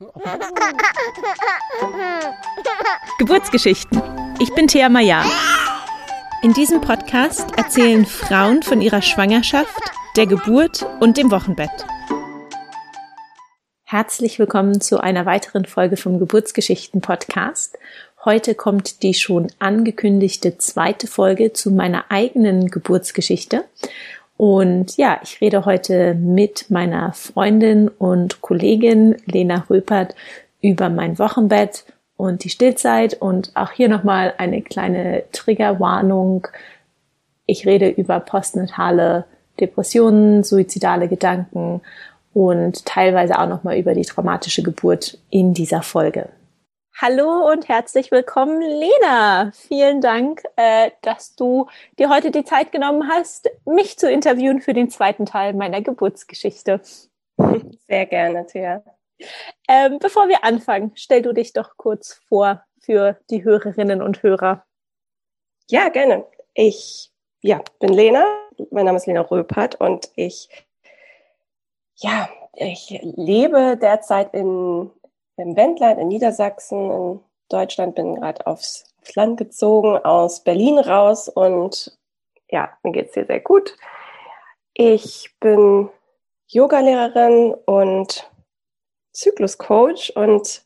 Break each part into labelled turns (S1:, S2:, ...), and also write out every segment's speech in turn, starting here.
S1: Geburtsgeschichten. Ich bin Thea Maya. In diesem Podcast erzählen Frauen von ihrer Schwangerschaft, der Geburt und dem Wochenbett. Herzlich willkommen zu einer weiteren Folge vom Geburtsgeschichten Podcast. Heute kommt die schon angekündigte zweite Folge zu meiner eigenen Geburtsgeschichte. Und ja, ich rede heute mit meiner Freundin und Kollegin Lena Röpert über mein Wochenbett und die Stillzeit und auch hier nochmal eine kleine Triggerwarnung. Ich rede über postnatale Depressionen, suizidale Gedanken und teilweise auch nochmal über die traumatische Geburt in dieser Folge. Hallo und herzlich willkommen, Lena. Vielen Dank, äh, dass du dir heute die Zeit genommen hast, mich zu interviewen für den zweiten Teil meiner Geburtsgeschichte.
S2: Sehr gerne, Thea.
S1: Ähm, bevor wir anfangen, stell du dich doch kurz vor für die Hörerinnen und Hörer.
S2: Ja, gerne. Ich ja, bin Lena. Mein Name ist Lena Röpert und ich ja, ich lebe derzeit in im Wendland in Niedersachsen, in Deutschland, bin gerade aufs, aufs Land gezogen, aus Berlin raus und ja, mir geht's hier sehr gut. Ich bin Yogalehrerin und Zykluscoach und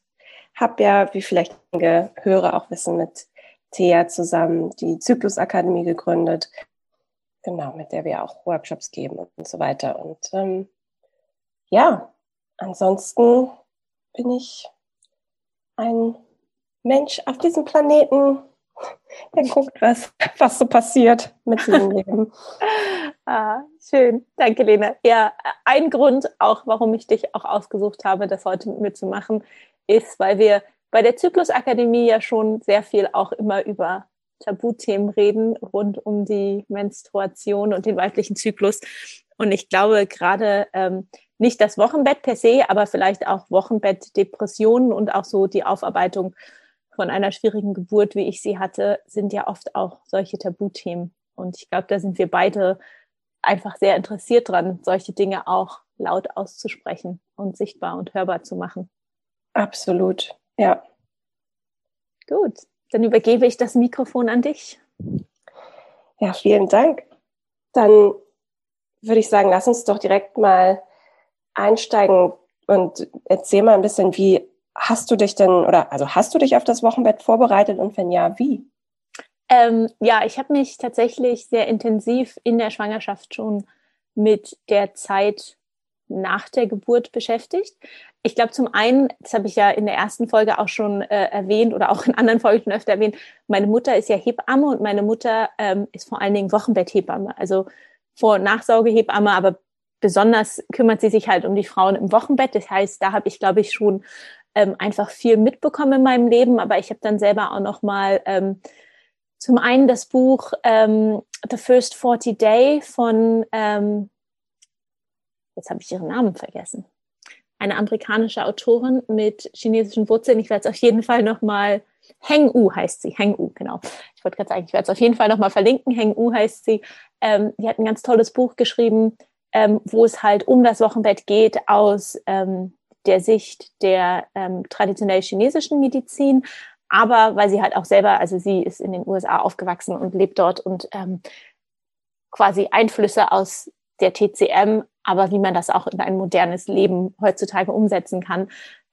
S2: habe ja, wie vielleicht einige Hörer auch wissen, mit Thea zusammen die Zyklusakademie gegründet. Genau, mit der wir auch Workshops geben und so weiter. Und ähm, ja, ansonsten bin ich ein Mensch auf diesem Planeten, der guckt, was, was so passiert mit seinem Leben.
S1: ah, schön. Danke, Lena. Ja, ein Grund auch, warum ich dich auch ausgesucht habe, das heute mit mir zu machen, ist, weil wir bei der Zyklusakademie ja schon sehr viel auch immer über Tabuthemen reden rund um die Menstruation und den weiblichen Zyklus. Und ich glaube, gerade ähm, nicht das Wochenbett per se, aber vielleicht auch Wochenbettdepressionen und auch so die Aufarbeitung von einer schwierigen Geburt, wie ich sie hatte, sind ja oft auch solche Tabuthemen. Und ich glaube, da sind wir beide einfach sehr interessiert dran, solche Dinge auch laut auszusprechen und sichtbar und hörbar zu machen.
S2: Absolut, ja.
S1: Gut, dann übergebe ich das Mikrofon an dich.
S2: Ja, vielen Dank. Dann würde ich sagen, lass uns doch direkt mal einsteigen und erzähl mal ein bisschen, wie hast du dich denn oder also hast du dich auf das Wochenbett vorbereitet und wenn ja, wie?
S1: Ähm, ja, ich habe mich tatsächlich sehr intensiv in der Schwangerschaft schon mit der Zeit nach der Geburt beschäftigt. Ich glaube, zum einen, das habe ich ja in der ersten Folge auch schon äh, erwähnt oder auch in anderen Folgen schon öfter erwähnt, meine Mutter ist ja Hebamme und meine Mutter ähm, ist vor allen Dingen Wochenbetthebamme, also Vor- und Nachsorgehebamme, aber besonders kümmert sie sich halt um die Frauen im Wochenbett. Das heißt, da habe ich, glaube ich, schon ähm, einfach viel mitbekommen in meinem Leben, aber ich habe dann selber auch noch mal ähm, zum einen das Buch ähm, The First 40 Day von, ähm, jetzt habe ich ihren Namen vergessen, eine amerikanische Autorin mit chinesischen Wurzeln. Ich werde es auf jeden Fall noch mal Heng U heißt sie, Heng U, genau. Ich wollte gerade sagen, ich werde es auf jeden Fall noch mal verlinken. Heng U heißt sie. Ähm, die hat ein ganz tolles Buch geschrieben, ähm, wo es halt um das Wochenbett geht aus ähm, der Sicht der ähm, traditionell chinesischen Medizin, aber weil sie halt auch selber, also sie ist in den USA aufgewachsen und lebt dort und ähm, quasi Einflüsse aus der TCM, aber wie man das auch in ein modernes Leben heutzutage umsetzen kann,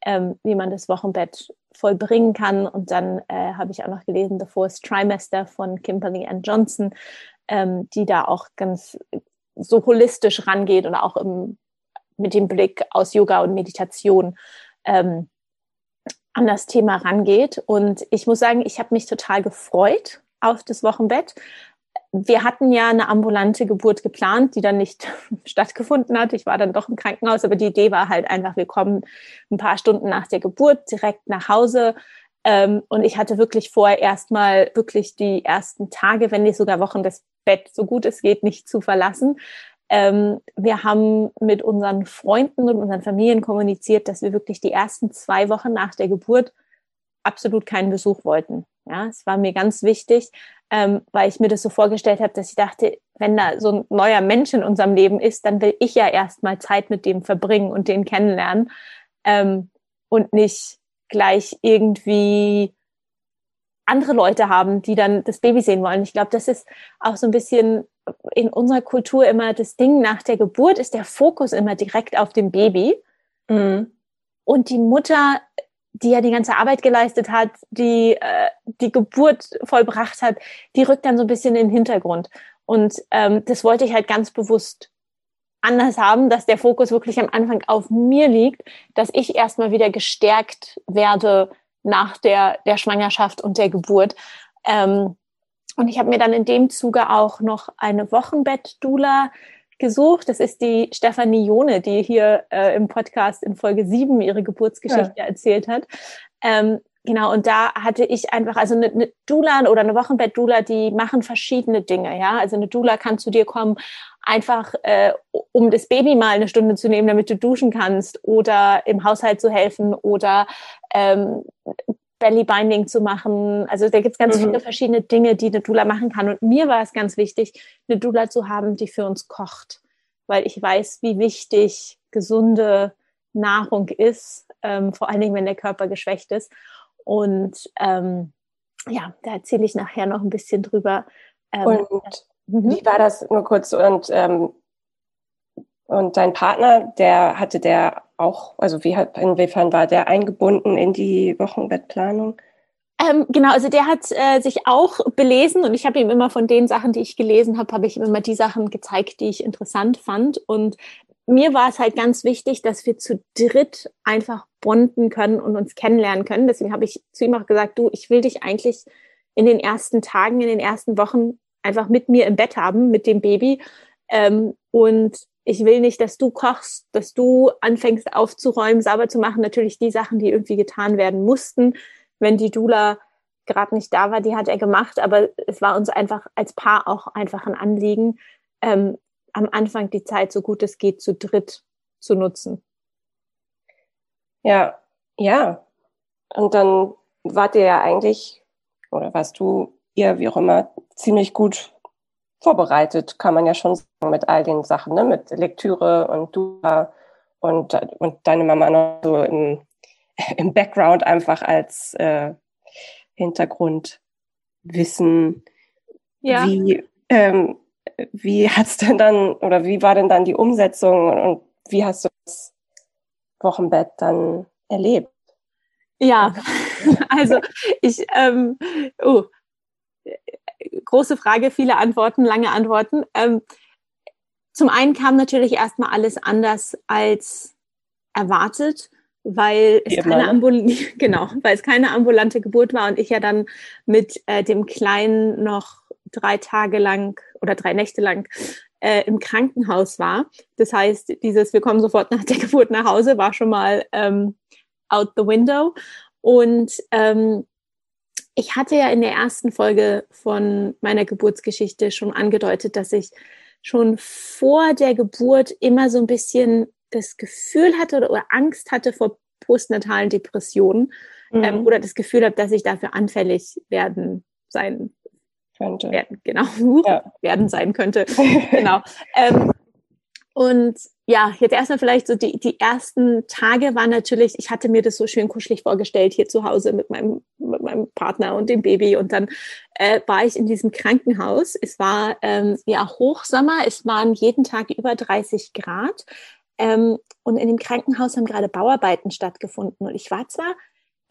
S1: ähm, wie man das Wochenbett vollbringen kann. Und dann äh, habe ich auch noch gelesen The Fourth Trimester von Kimberly and Johnson, ähm, die da auch ganz so holistisch rangeht und auch im, mit dem Blick aus Yoga und Meditation ähm, an das Thema rangeht. Und ich muss sagen, ich habe mich total gefreut auf das Wochenbett. Wir hatten ja eine ambulante Geburt geplant, die dann nicht stattgefunden hat. Ich war dann doch im Krankenhaus, aber die Idee war halt einfach, wir kommen ein paar Stunden nach der Geburt direkt nach Hause. Ähm, und ich hatte wirklich vor, erstmal wirklich die ersten Tage, wenn nicht sogar Wochen das Bett, so gut es geht, nicht zu verlassen. Ähm, wir haben mit unseren Freunden und unseren Familien kommuniziert, dass wir wirklich die ersten zwei Wochen nach der Geburt absolut keinen Besuch wollten. Ja, es war mir ganz wichtig, ähm, weil ich mir das so vorgestellt habe, dass ich dachte, wenn da so ein neuer Mensch in unserem Leben ist, dann will ich ja erstmal Zeit mit dem verbringen und den kennenlernen. Ähm, und nicht gleich irgendwie andere Leute haben, die dann das Baby sehen wollen. Ich glaube, das ist auch so ein bisschen in unserer Kultur immer das Ding nach der Geburt ist der Fokus immer direkt auf dem Baby. Mhm. Und die Mutter, die ja die ganze Arbeit geleistet hat, die äh, die Geburt vollbracht hat, die rückt dann so ein bisschen in den Hintergrund. Und ähm, das wollte ich halt ganz bewusst anders haben, dass der Fokus wirklich am Anfang auf mir liegt, dass ich erstmal wieder gestärkt werde nach der, der Schwangerschaft und der Geburt. Ähm, und ich habe mir dann in dem Zuge auch noch eine Wochenbett-Dula gesucht. Das ist die Stefanie Jone, die hier äh, im Podcast in Folge 7 ihre Geburtsgeschichte ja. erzählt hat. Ähm, genau, und da hatte ich einfach, also eine, eine Dula oder eine Wochenbett-Dula, die machen verschiedene Dinge, ja. Also eine Dula kann zu dir kommen, einfach äh, um das Baby mal eine Stunde zu nehmen, damit du duschen kannst oder im Haushalt zu helfen oder ähm, Binding zu machen. Also da gibt es ganz mhm. viele verschiedene Dinge, die eine Dula machen kann. Und mir war es ganz wichtig, eine Dula zu haben, die für uns kocht, weil ich weiß, wie wichtig gesunde Nahrung ist, ähm, vor allen Dingen, wenn der Körper geschwächt ist. Und ähm, ja, da erzähle ich nachher noch ein bisschen drüber.
S2: Ähm, und mhm. wie war das nur kurz? Und ähm, und dein Partner, der hatte der auch, also wie hat, inwiefern war der eingebunden in die Wochenbettplanung?
S1: Ähm, genau, also der hat äh, sich auch belesen und ich habe ihm immer von den Sachen, die ich gelesen habe, habe ich ihm immer die Sachen gezeigt, die ich interessant fand. Und mir war es halt ganz wichtig, dass wir zu dritt einfach bonden können und uns kennenlernen können. Deswegen habe ich zu ihm auch gesagt, du, ich will dich eigentlich in den ersten Tagen, in den ersten Wochen einfach mit mir im Bett haben, mit dem Baby. Ähm, und ich will nicht, dass du kochst, dass du anfängst aufzuräumen, sauber zu machen. Natürlich die Sachen, die irgendwie getan werden mussten. Wenn die Dula gerade nicht da war, die hat er gemacht. Aber es war uns einfach als Paar auch einfach ein Anliegen, ähm, am Anfang die Zeit so gut es geht zu dritt zu nutzen.
S2: Ja, ja. Und dann wart ihr ja eigentlich, oder warst du ihr, wie auch immer, ziemlich gut vorbereitet, kann man ja schon sagen, mit all den Sachen, ne? mit Lektüre und du und, und deine Mama noch so im, im Background einfach als äh, Hintergrundwissen. Ja. Wie, ähm, wie hat's denn dann, oder wie war denn dann die Umsetzung und, wie hast du das Wochenbett dann erlebt?
S1: Ja, also ich, ähm, oh, große Frage, viele Antworten, lange Antworten. Ähm, zum einen kam natürlich erstmal alles anders als erwartet, weil es, keine Ambul genau, weil es keine ambulante Geburt war und ich ja dann mit äh, dem Kleinen noch drei Tage lang oder drei Nächte lang äh, im Krankenhaus war. Das heißt, dieses Wir kommen sofort nach der Geburt nach Hause war schon mal ähm, out the window. Und ähm, ich hatte ja in der ersten Folge von meiner Geburtsgeschichte schon angedeutet, dass ich schon vor der Geburt immer so ein bisschen das Gefühl hatte oder, oder Angst hatte vor postnatalen Depressionen mhm. ähm, oder das Gefühl habe, dass ich dafür anfällig werden sein könnte. Werden, genau, ja. werden sein könnte. genau. Ähm, und ja, jetzt erstmal vielleicht so die, die ersten Tage waren natürlich, ich hatte mir das so schön kuschelig vorgestellt hier zu Hause mit meinem, mit meinem Partner und dem Baby. Und dann äh, war ich in diesem Krankenhaus. Es war ähm, ja Hochsommer, es waren jeden Tag über 30 Grad. Ähm, und in dem Krankenhaus haben gerade Bauarbeiten stattgefunden. Und ich war zwar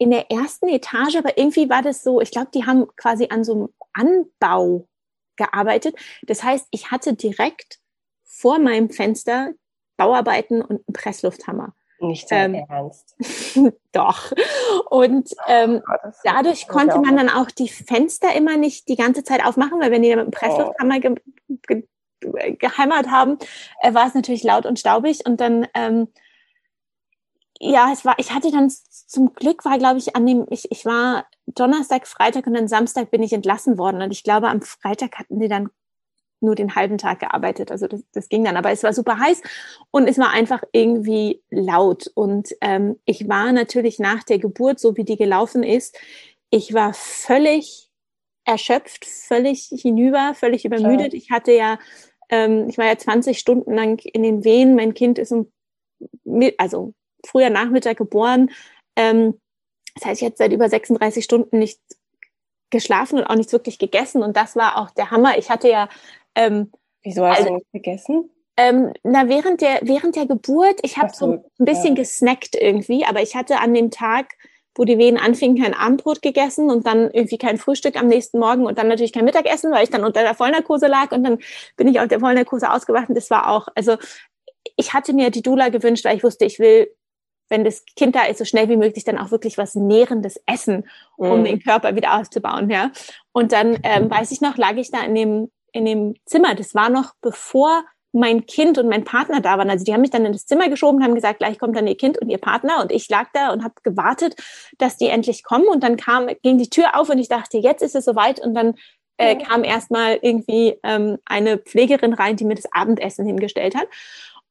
S1: in der ersten Etage, aber irgendwie war das so, ich glaube, die haben quasi an so einem Anbau gearbeitet. Das heißt, ich hatte direkt vor meinem Fenster Bauarbeiten und einen Presslufthammer.
S2: Nicht dein ähm, Ernst.
S1: doch. Und ähm, oh, dadurch konnte man dann auch die Fenster immer nicht die ganze Zeit aufmachen, weil wenn die mit dem Presslufthammer ge ge gehämmert haben, äh, war es natürlich laut und staubig. Und dann, ähm, ja, es war, ich hatte dann zum Glück war, glaube ich, an dem, ich, ich war Donnerstag, Freitag und dann Samstag bin ich entlassen worden. Und ich glaube, am Freitag hatten die dann nur den halben Tag gearbeitet. Also das, das ging dann. Aber es war super heiß und es war einfach irgendwie laut. Und ähm, ich war natürlich nach der Geburt, so wie die gelaufen ist, ich war völlig erschöpft, völlig hinüber, völlig übermüdet. Ich hatte ja, ähm, ich war ja 20 Stunden lang in den Wehen. Mein Kind ist um, also früher Nachmittag geboren. Ähm, das heißt, ich hatte seit über 36 Stunden nicht geschlafen und auch nichts wirklich gegessen. Und das war auch der Hammer. Ich hatte ja. Ähm,
S2: Wieso hast also, du nicht gegessen?
S1: Ähm, na, während der, während der Geburt, ich habe so, so ein bisschen ja. gesnackt irgendwie, aber ich hatte an dem Tag, wo die Wehen anfingen, kein Abendbrot gegessen und dann irgendwie kein Frühstück am nächsten Morgen und dann natürlich kein Mittagessen, weil ich dann unter der Vollnarkose lag und dann bin ich auf der Vollnarkose ausgewacht und das war auch, also ich hatte mir die Dula gewünscht, weil ich wusste, ich will wenn das Kind da ist, so schnell wie möglich dann auch wirklich was Nährendes essen, um mm. den Körper wieder aufzubauen, ja. Und dann ähm, weiß ich noch, lag ich da in dem, in dem Zimmer. Das war noch bevor mein Kind und mein Partner da waren. Also die haben mich dann in das Zimmer geschoben, haben gesagt, gleich kommt dann ihr Kind und ihr Partner. Und ich lag da und habe gewartet, dass die endlich kommen. Und dann kam, ging die Tür auf und ich dachte, jetzt ist es soweit. Und dann äh, kam erstmal irgendwie ähm, eine Pflegerin rein, die mir das Abendessen hingestellt hat.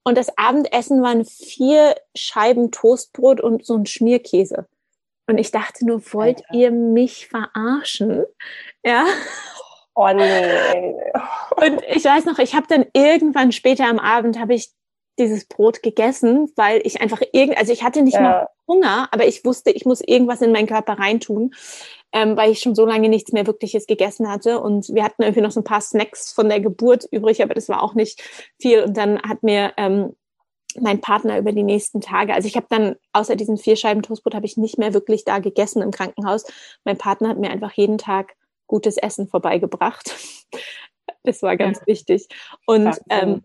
S1: Und das Abendessen waren vier Scheiben Toastbrot und so ein Schmierkäse. Und ich dachte nur, wollt Alter. ihr mich verarschen? Ja.
S2: Oh nee.
S1: Und ich weiß noch, ich habe dann irgendwann später am Abend habe ich dieses Brot gegessen, weil ich einfach irgend, also ich hatte nicht ja. mal Hunger, aber ich wusste, ich muss irgendwas in meinen Körper reintun ähm, weil ich schon so lange nichts mehr Wirkliches gegessen hatte. Und wir hatten irgendwie noch so ein paar Snacks von der Geburt übrig, aber das war auch nicht viel. Und dann hat mir ähm, mein Partner über die nächsten Tage, also ich habe dann außer diesen vier Scheiben Toastbrot habe ich nicht mehr wirklich da gegessen im Krankenhaus. Mein Partner hat mir einfach jeden Tag gutes Essen vorbeigebracht. Das war ganz ja. wichtig. Und ähm,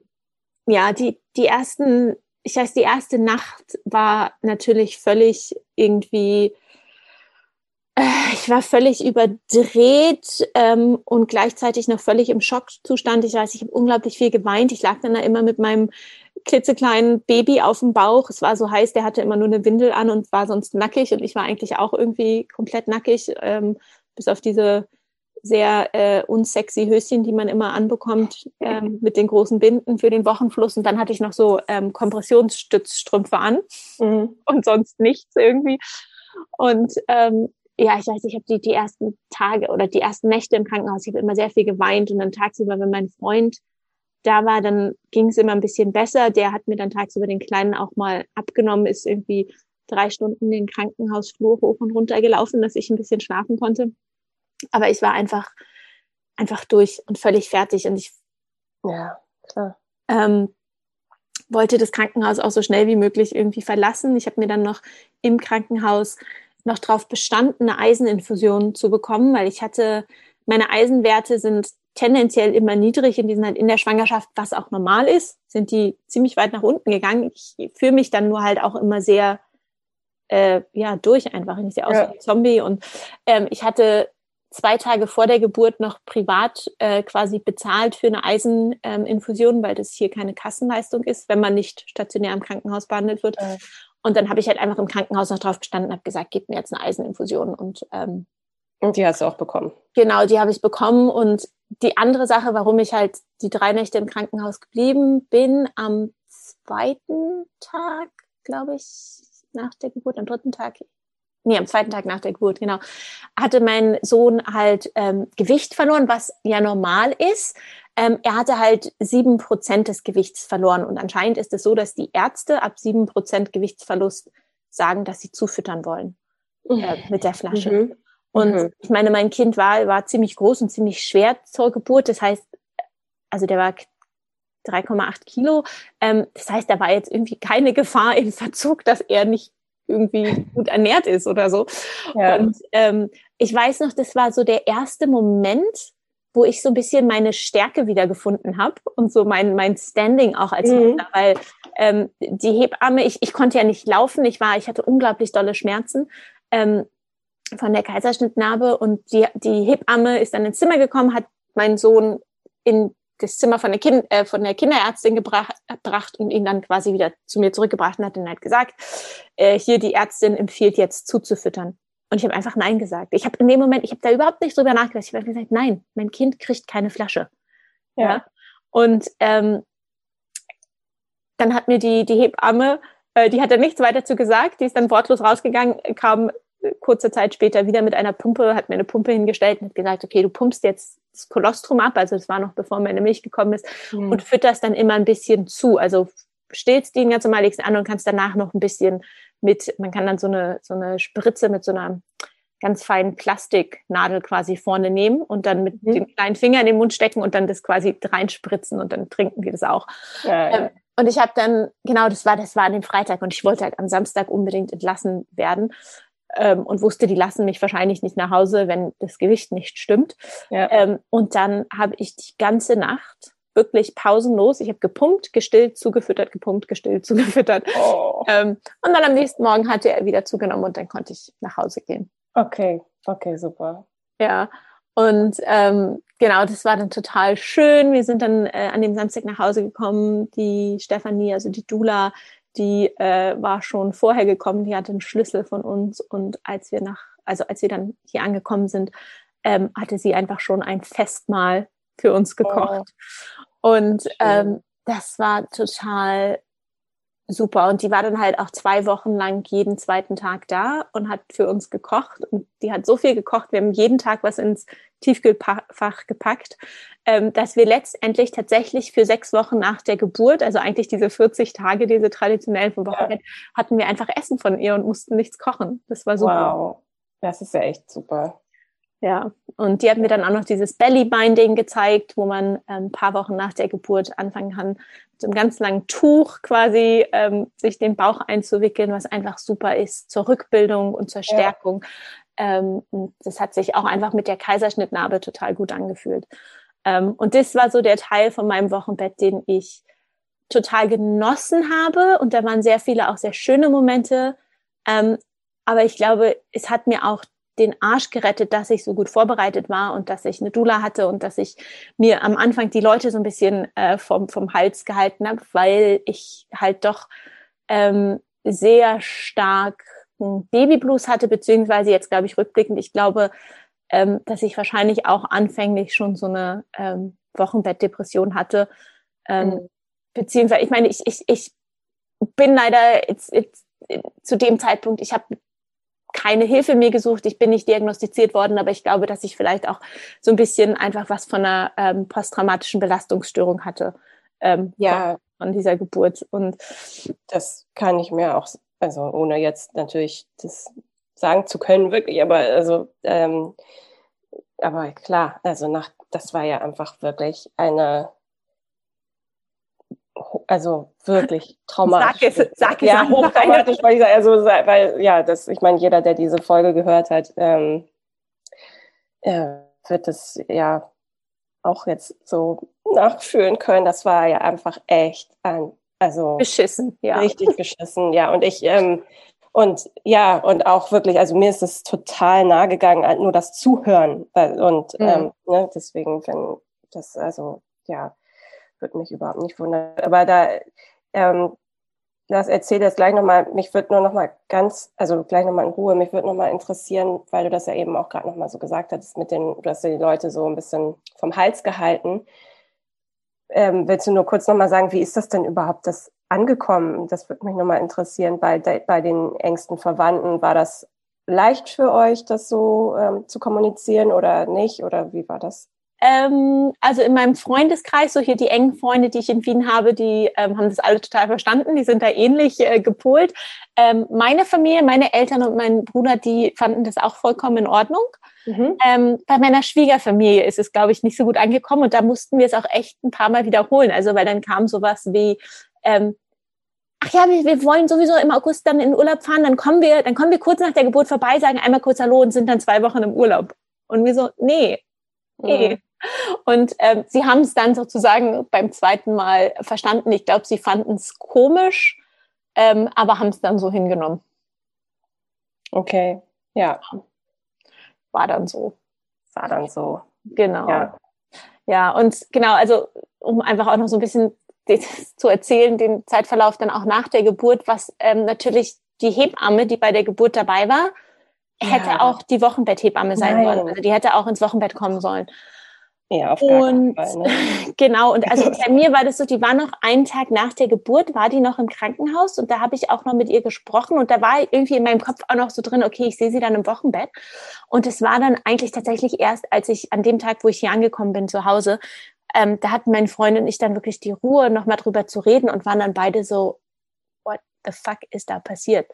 S1: ja, die, die ersten, ich weiß, die erste Nacht war natürlich völlig irgendwie ich war völlig überdreht ähm, und gleichzeitig noch völlig im Schockzustand. Ich weiß, ich habe unglaublich viel geweint. Ich lag dann da immer mit meinem klitzekleinen Baby auf dem Bauch. Es war so heiß, der hatte immer nur eine Windel an und war sonst nackig. Und ich war eigentlich auch irgendwie komplett nackig, ähm, bis auf diese sehr äh, unsexy Höschen, die man immer anbekommt ähm, mit den großen Binden für den Wochenfluss. Und dann hatte ich noch so ähm, Kompressionsstützstrümpfe an mhm. und sonst nichts irgendwie. Und ähm, ja, ich weiß, ich habe die, die ersten Tage oder die ersten Nächte im Krankenhaus, ich habe immer sehr viel geweint und dann tagsüber, wenn mein Freund da war, dann ging es immer ein bisschen besser. Der hat mir dann tagsüber den Kleinen auch mal abgenommen, ist irgendwie drei Stunden den Krankenhausflur hoch und runter gelaufen, dass ich ein bisschen schlafen konnte. Aber ich war einfach, einfach durch und völlig fertig und ich
S2: ja, klar.
S1: Ähm, wollte das Krankenhaus auch so schnell wie möglich irgendwie verlassen. Ich habe mir dann noch im Krankenhaus noch darauf bestanden, eine Eiseninfusion zu bekommen, weil ich hatte, meine Eisenwerte sind tendenziell immer niedrig und die sind halt in der Schwangerschaft, was auch normal ist, sind die ziemlich weit nach unten gegangen. Ich fühle mich dann nur halt auch immer sehr äh, ja durch einfach. Ich sehe aus ja. wie ein Zombie und ähm, ich hatte zwei Tage vor der Geburt noch privat äh, quasi bezahlt für eine Eiseninfusion, ähm, weil das hier keine Kassenleistung ist, wenn man nicht stationär im Krankenhaus behandelt wird. Ja. Und dann habe ich halt einfach im Krankenhaus noch drauf bestanden und habe gesagt, gib mir jetzt eine Eiseninfusion. Und, ähm,
S2: und die hast du auch bekommen.
S1: Genau, die habe ich bekommen. Und die andere Sache, warum ich halt die drei Nächte im Krankenhaus geblieben bin, am zweiten Tag, glaube ich, nach der Geburt, am dritten Tag, nee, am zweiten Tag nach der Geburt, genau, hatte mein Sohn halt ähm, Gewicht verloren, was ja normal ist. Ähm, er hatte halt sieben Prozent des Gewichts verloren und anscheinend ist es so, dass die Ärzte ab sieben Prozent Gewichtsverlust sagen, dass sie zufüttern wollen äh, mit der Flasche. Mhm. Und mhm. ich meine, mein Kind war, war ziemlich groß und ziemlich schwer zur Geburt. Das heißt, also der war 3,8 Kilo. Ähm, das heißt, da war jetzt irgendwie keine Gefahr im Verzug, dass er nicht irgendwie gut ernährt ist oder so. Ja. Und ähm, ich weiß noch, das war so der erste Moment, wo ich so ein bisschen meine Stärke wiedergefunden habe und so mein, mein Standing auch als mhm. Mutter, weil ähm, die Hebamme, ich, ich konnte ja nicht laufen, ich war, ich hatte unglaublich dolle Schmerzen ähm, von der Kaiserschnittnarbe und die, die Hebamme ist dann ins Zimmer gekommen, hat meinen Sohn in das Zimmer von der, kind, äh, von der Kinderärztin gebracht, gebracht und ihn dann quasi wieder zu mir zurückgebracht und hat dann halt gesagt, äh, hier die Ärztin empfiehlt jetzt zuzufüttern. Und ich habe einfach Nein gesagt. Ich habe in dem Moment, ich habe da überhaupt nicht drüber nachgedacht. Ich habe gesagt, nein, mein Kind kriegt keine Flasche. Ja. ja? Und ähm, dann hat mir die, die Hebamme, äh, die hat dann nichts weiter zu gesagt, die ist dann wortlos rausgegangen, kam kurze Zeit später wieder mit einer Pumpe, hat mir eine Pumpe hingestellt und hat gesagt, okay, du pumpst jetzt das Kolostrum ab, also das war noch bevor meine Milch gekommen ist, mhm. und fütterst dann immer ein bisschen zu. Also stillst ihn ganz normal, legst an und kannst danach noch ein bisschen mit, man kann dann so eine, so eine Spritze mit so einer ganz feinen Plastiknadel quasi vorne nehmen und dann mit mhm. dem kleinen Finger in den Mund stecken und dann das quasi reinspritzen und dann trinken die das auch. Ja, ja. Ähm, und ich habe dann, genau, das war, das war an dem Freitag und ich wollte halt am Samstag unbedingt entlassen werden ähm, und wusste, die lassen mich wahrscheinlich nicht nach Hause, wenn das Gewicht nicht stimmt. Ja. Ähm, und dann habe ich die ganze Nacht wirklich pausenlos. Ich habe gepumpt, gestillt, zugefüttert, gepumpt, gestillt, zugefüttert. Oh. Ähm, und dann am nächsten Morgen hatte er wieder zugenommen und dann konnte ich nach Hause gehen.
S2: Okay, okay, super.
S1: Ja, und ähm, genau, das war dann total schön. Wir sind dann äh, an dem Samstag nach Hause gekommen. Die Stefanie, also die Dula, die äh, war schon vorher gekommen. Die hatte einen Schlüssel von uns und als wir nach, also als wir dann hier angekommen sind, ähm, hatte sie einfach schon ein Festmahl für uns gekocht. Oh. Und ähm, das war total super. Und die war dann halt auch zwei Wochen lang jeden zweiten Tag da und hat für uns gekocht. Und die hat so viel gekocht. Wir haben jeden Tag was ins Tiefkühlfach gepackt, ähm, dass wir letztendlich tatsächlich für sechs Wochen nach der Geburt, also eigentlich diese 40 Tage, diese traditionellen Wochen, ja. hatten wir einfach Essen von ihr und mussten nichts kochen. Das war super. Wow.
S2: Das ist ja echt super.
S1: Ja, und die hat mir dann auch noch dieses Belly Binding gezeigt, wo man ähm, ein paar Wochen nach der Geburt anfangen kann, mit einem ganz langen Tuch quasi ähm, sich den Bauch einzuwickeln, was einfach super ist zur Rückbildung und zur Stärkung. Ja. Ähm, das hat sich auch einfach mit der Kaiserschnittnarbe total gut angefühlt. Ähm, und das war so der Teil von meinem Wochenbett, den ich total genossen habe. Und da waren sehr viele auch sehr schöne Momente. Ähm, aber ich glaube, es hat mir auch den Arsch gerettet, dass ich so gut vorbereitet war und dass ich eine Dula hatte und dass ich mir am Anfang die Leute so ein bisschen äh, vom, vom Hals gehalten habe, weil ich halt doch ähm, sehr stark Babyblues hatte, beziehungsweise jetzt glaube ich rückblickend, ich glaube, ähm, dass ich wahrscheinlich auch anfänglich schon so eine ähm, Wochenbettdepression hatte. Ähm, mhm. Beziehungsweise, ich meine, ich, ich, ich bin leider jetzt, jetzt, zu dem Zeitpunkt, ich habe keine Hilfe mir gesucht. Ich bin nicht diagnostiziert worden, aber ich glaube, dass ich vielleicht auch so ein bisschen einfach was von einer ähm, posttraumatischen Belastungsstörung hatte. Ähm, ja. Von, von dieser Geburt. Und
S2: das kann ich mir auch, also ohne jetzt natürlich das sagen zu können, wirklich, aber also, ähm, aber klar, also nach, das war ja einfach wirklich eine also wirklich traumatisch.
S1: Sag es, sag es
S2: ja, hochtraumatisch, weil ich also, weil, ja, das, ich meine, jeder, der diese Folge gehört hat, ähm, äh, wird es ja auch jetzt so nachfühlen können. Das war ja einfach echt ein, also
S1: beschissen, ja.
S2: Richtig beschissen, ja. Und ich, ähm, und ja, und auch wirklich, also mir ist es total nahe gegangen, halt nur das Zuhören. Und mhm. ähm, ne, deswegen, wenn das, also ja, würde mich überhaupt nicht wundern. Aber da, ähm, das erzähle jetzt gleich nochmal, mich würde nur nochmal ganz, also gleich nochmal in Ruhe, mich würde nochmal interessieren, weil du das ja eben auch gerade nochmal so gesagt hattest, mit den, du hast ja die Leute so ein bisschen vom Hals gehalten. Ähm, willst du nur kurz nochmal sagen, wie ist das denn überhaupt das angekommen? Das würde mich nochmal interessieren bei, bei den engsten Verwandten. War das leicht für euch, das so ähm, zu kommunizieren oder nicht? Oder wie war das?
S1: Ähm, also in meinem Freundeskreis, so hier die engen Freunde, die ich in Wien habe, die ähm, haben das alle total verstanden, die sind da ähnlich äh, gepolt. Ähm, meine Familie, meine Eltern und mein Bruder, die fanden das auch vollkommen in Ordnung. Mhm. Ähm, bei meiner Schwiegerfamilie ist es, glaube ich, nicht so gut angekommen und da mussten wir es auch echt ein paar Mal wiederholen. Also weil dann kam sowas wie, ähm, ach ja, wir, wir wollen sowieso im August dann in Urlaub fahren, dann kommen wir, dann kommen wir kurz nach der Geburt vorbei, sagen einmal kurz Hallo und sind dann zwei Wochen im Urlaub. Und wir so, nee, Und ähm, sie haben es dann sozusagen beim zweiten Mal verstanden. Ich glaube, sie fanden es komisch, ähm, aber haben es dann so hingenommen.
S2: Okay, ja.
S1: War dann so.
S2: War dann so.
S1: Genau. Ja, ja und genau, also um einfach auch noch so ein bisschen zu erzählen, den Zeitverlauf dann auch nach der Geburt, was ähm, natürlich die Hebamme, die bei der Geburt dabei war, hätte ja. auch die Wochenbetthebamme sein Nein. sollen. Also die hätte auch ins Wochenbett kommen sollen.
S2: Ja, auf und
S1: Fall, ne? genau, und also bei mir war das so, die war noch einen Tag nach der Geburt, war die noch im Krankenhaus und da habe ich auch noch mit ihr gesprochen und da war irgendwie in meinem Kopf auch noch so drin, okay, ich sehe sie dann im Wochenbett. Und es war dann eigentlich tatsächlich erst, als ich an dem Tag, wo ich hier angekommen bin, zu Hause, ähm, da hatten meine Freundin und ich dann wirklich die Ruhe, nochmal drüber zu reden und waren dann beide so, what the fuck ist da passiert?